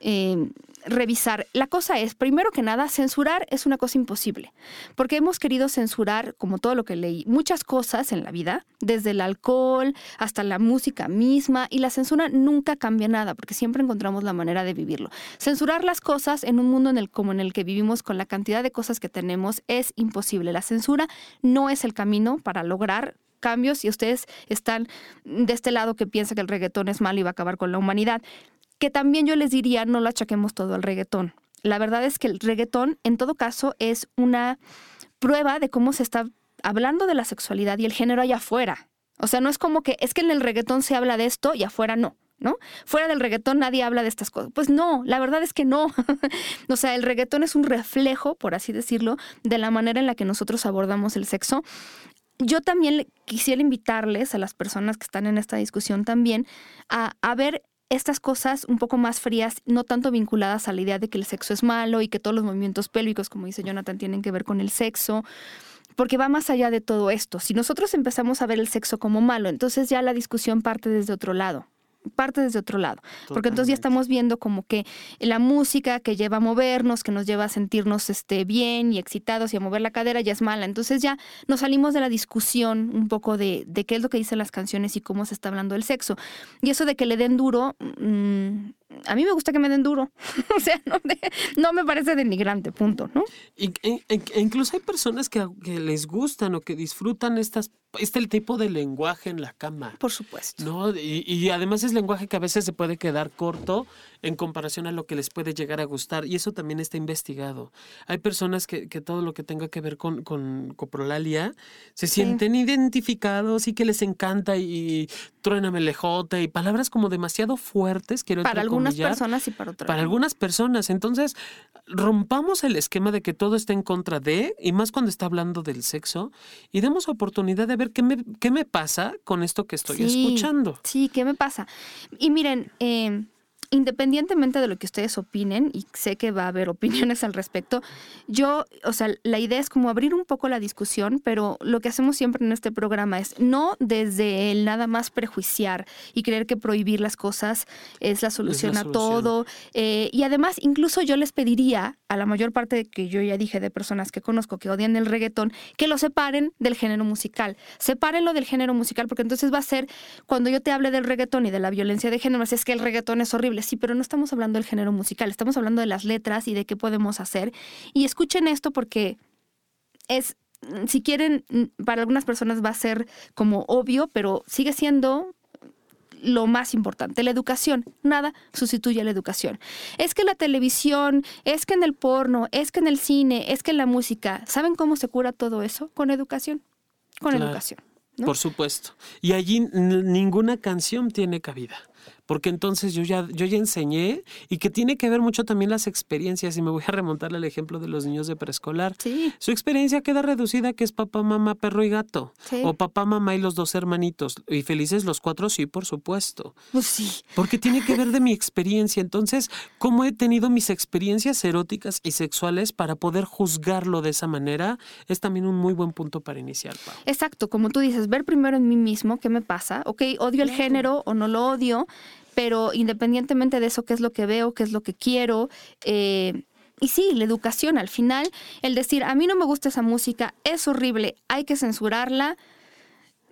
eh, revisar. La cosa es, primero que nada, censurar es una cosa imposible, porque hemos querido censurar, como todo lo que leí, muchas cosas en la vida, desde el alcohol hasta la música misma, y la censura nunca cambia nada, porque siempre encontramos la manera de vivirlo. Censurar las cosas en un mundo en el, como en el que vivimos con la cantidad de cosas que tenemos es imposible. La censura no es el camino para lograr cambios y ustedes están de este lado que piensa que el reggaetón es malo y va a acabar con la humanidad que también yo les diría, no lo achaquemos todo al reggaetón. La verdad es que el reggaetón, en todo caso, es una prueba de cómo se está hablando de la sexualidad y el género allá afuera. O sea, no es como que es que en el reggaetón se habla de esto y afuera no. ¿No? Fuera del reggaetón nadie habla de estas cosas. Pues no, la verdad es que no. o sea, el reggaetón es un reflejo, por así decirlo, de la manera en la que nosotros abordamos el sexo. Yo también quisiera invitarles a las personas que están en esta discusión también a, a ver estas cosas un poco más frías, no tanto vinculadas a la idea de que el sexo es malo y que todos los movimientos pélvicos, como dice Jonathan, tienen que ver con el sexo, porque va más allá de todo esto. Si nosotros empezamos a ver el sexo como malo, entonces ya la discusión parte desde otro lado parte desde otro lado. Porque entonces ya estamos viendo como que la música que lleva a movernos, que nos lleva a sentirnos este, bien y excitados y a mover la cadera ya es mala. Entonces ya nos salimos de la discusión un poco de, de qué es lo que dicen las canciones y cómo se está hablando del sexo. Y eso de que le den duro, mm, a mí me gusta que me den duro. o sea, no, me parece denigrante, punto, ¿no? Y, e, e, incluso hay personas que, que, les gustan o que disfrutan estas, este tipo de lenguaje en la cama. Por supuesto. ¿no? Y, y, además es lenguaje que a veces se puede quedar corto en comparación a lo que les puede llegar a gustar. Y eso también está investigado. Hay personas que, que todo lo que tenga que ver con, con coprolalia se sienten identificados y que les encanta y, truéname lejote y palabras como demasiado fuertes, quiero Para algunas personas y para otras. Para algunas personas. Entonces, rompamos el esquema de que todo está en contra de, y más cuando está hablando del sexo, y demos oportunidad de ver qué me, qué me pasa con esto que estoy escuchando. Sí, ¿qué me pasa? Y miren, eh, independientemente de lo que ustedes opinen, y sé que va a haber opiniones al respecto, yo, o sea, la idea es como abrir un poco la discusión, pero lo que hacemos siempre en este programa es no desde el nada más prejuiciar y creer que prohibir las cosas es la solución, a todo. Eh, y además, incluso yo les pediría a la mayor parte de que yo ya dije de personas que conozco que odian el reggaetón, que lo separen del género musical. Sepárenlo del género musical, porque entonces va a ser, cuando yo te hable del reggaetón y de la violencia de género, es que el reggaetón es horrible sí, pero no estamos hablando del género musical, estamos hablando de las letras y de qué podemos hacer. Y escuchen esto porque es, si quieren, para algunas personas va a ser como obvio, pero sigue siendo lo más importante, la educación. Nada sustituye a la educación. Es que la televisión, es que en el porno, es que en el cine, es que en la música, ¿saben cómo se cura todo eso? Con educación. Con educación. Por supuesto. Y allí ninguna canción tiene cabida porque entonces yo ya, yo ya enseñé y que tiene que ver mucho también las experiencias y me voy a remontar al ejemplo de los niños de preescolar. Sí. Su experiencia queda reducida que es papá, mamá, perro y gato. O papá, mamá y los dos hermanitos. Y felices los cuatro, sí, por supuesto. Pues sí. Porque tiene que ver de mi experiencia. Entonces, ¿cómo he tenido mis experiencias eróticas y sexuales para poder juzgarlo de esa manera? Es también un muy buen punto para iniciar, Pau. Exacto, como tú dices, ver primero en mí mismo qué me pasa. Ok, odio el género o no lo odio pero independientemente de eso, qué es lo que veo, qué es lo que quiero. Eh, y sí, la educación al final, el decir, a mí no me gusta esa música, es horrible, hay que censurarla,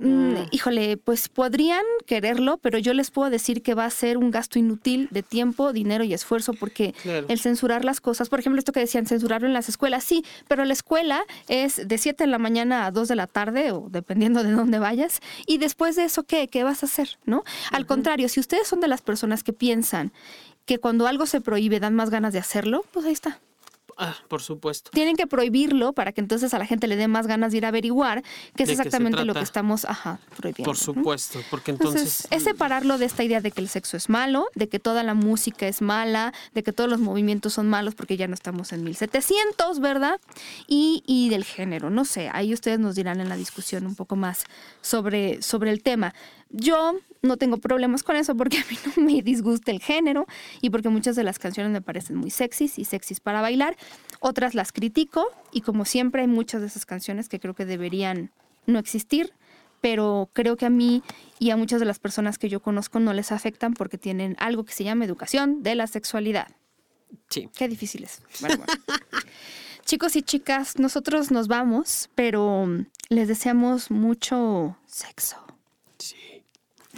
Mm, mm. híjole, pues podrían quererlo, pero yo les puedo decir que va a ser un gasto inútil de tiempo, dinero y esfuerzo, porque el censurar las cosas, por ejemplo, esto que decían, censurarlo en las escuelas, sí, pero la escuela es de 7 de la mañana a 2 de la tarde, o dependiendo de dónde vayas, y después de eso, ¿qué? ¿Qué vas a hacer? ¿No? Al contrario, si ustedes son de las personas que piensan que cuando algo se prohíbe dan más ganas de hacerlo, pues ahí está. Ah, por supuesto. Tienen que prohibirlo para que entonces a la gente le dé más ganas de ir a averiguar qué es exactamente lo que estamos ajá, prohibiendo. Por supuesto, porque entonces... Es separarlo de esta idea de que el sexo es malo, de que toda la música es mala, de que todos los movimientos son malos porque ya no estamos en 1700, ¿verdad? Y, y del género, no sé, ahí ustedes nos dirán en la discusión un poco más sobre, sobre el tema. Yo no tengo problemas con eso porque a mí no me disgusta el género y porque muchas de las canciones me parecen muy sexys y sexys para bailar. Otras las critico y como siempre hay muchas de esas canciones que creo que deberían no existir, pero creo que a mí y a muchas de las personas que yo conozco no les afectan porque tienen algo que se llama educación de la sexualidad. Sí. Qué difícil es. Chicos y chicas, nosotros nos vamos, pero les deseamos mucho sexo.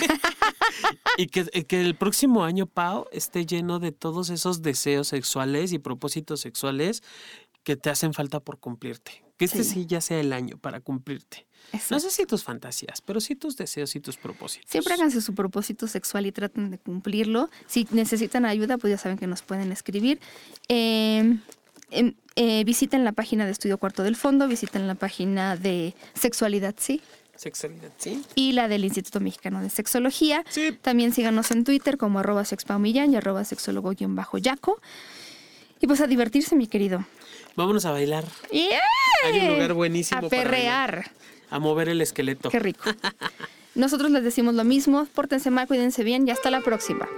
Y que, que, el próximo año, Pau, esté lleno de todos esos deseos sexuales y propósitos sexuales que te hacen falta por cumplirte. Que este sí, ya sea el año para cumplirte. No sé si tus fantasías, pero sí tus deseos y tus propósitos. Siempre háganse su propósito sexual y traten de cumplirlo. Si necesitan ayuda, pues ya saben que nos pueden escribir. Em, em, eh, visiten la página de Estudio Cuarto del Fondo, visiten la página de Sexualidad Sí. Sexualidad, sí. Y la del Instituto Mexicano de Sexología. Sí. También síganos en Twitter como arroba sexpaumillán y arroba sexólogo-yaco. Y pues a divertirse, mi querido. Vámonos a bailar. Hay un lugar buenísimo. A perrear. a mover el esqueleto. Qué rico. Nosotros les decimos lo mismo. Pórtense mal, cuídense bien y hasta la próxima.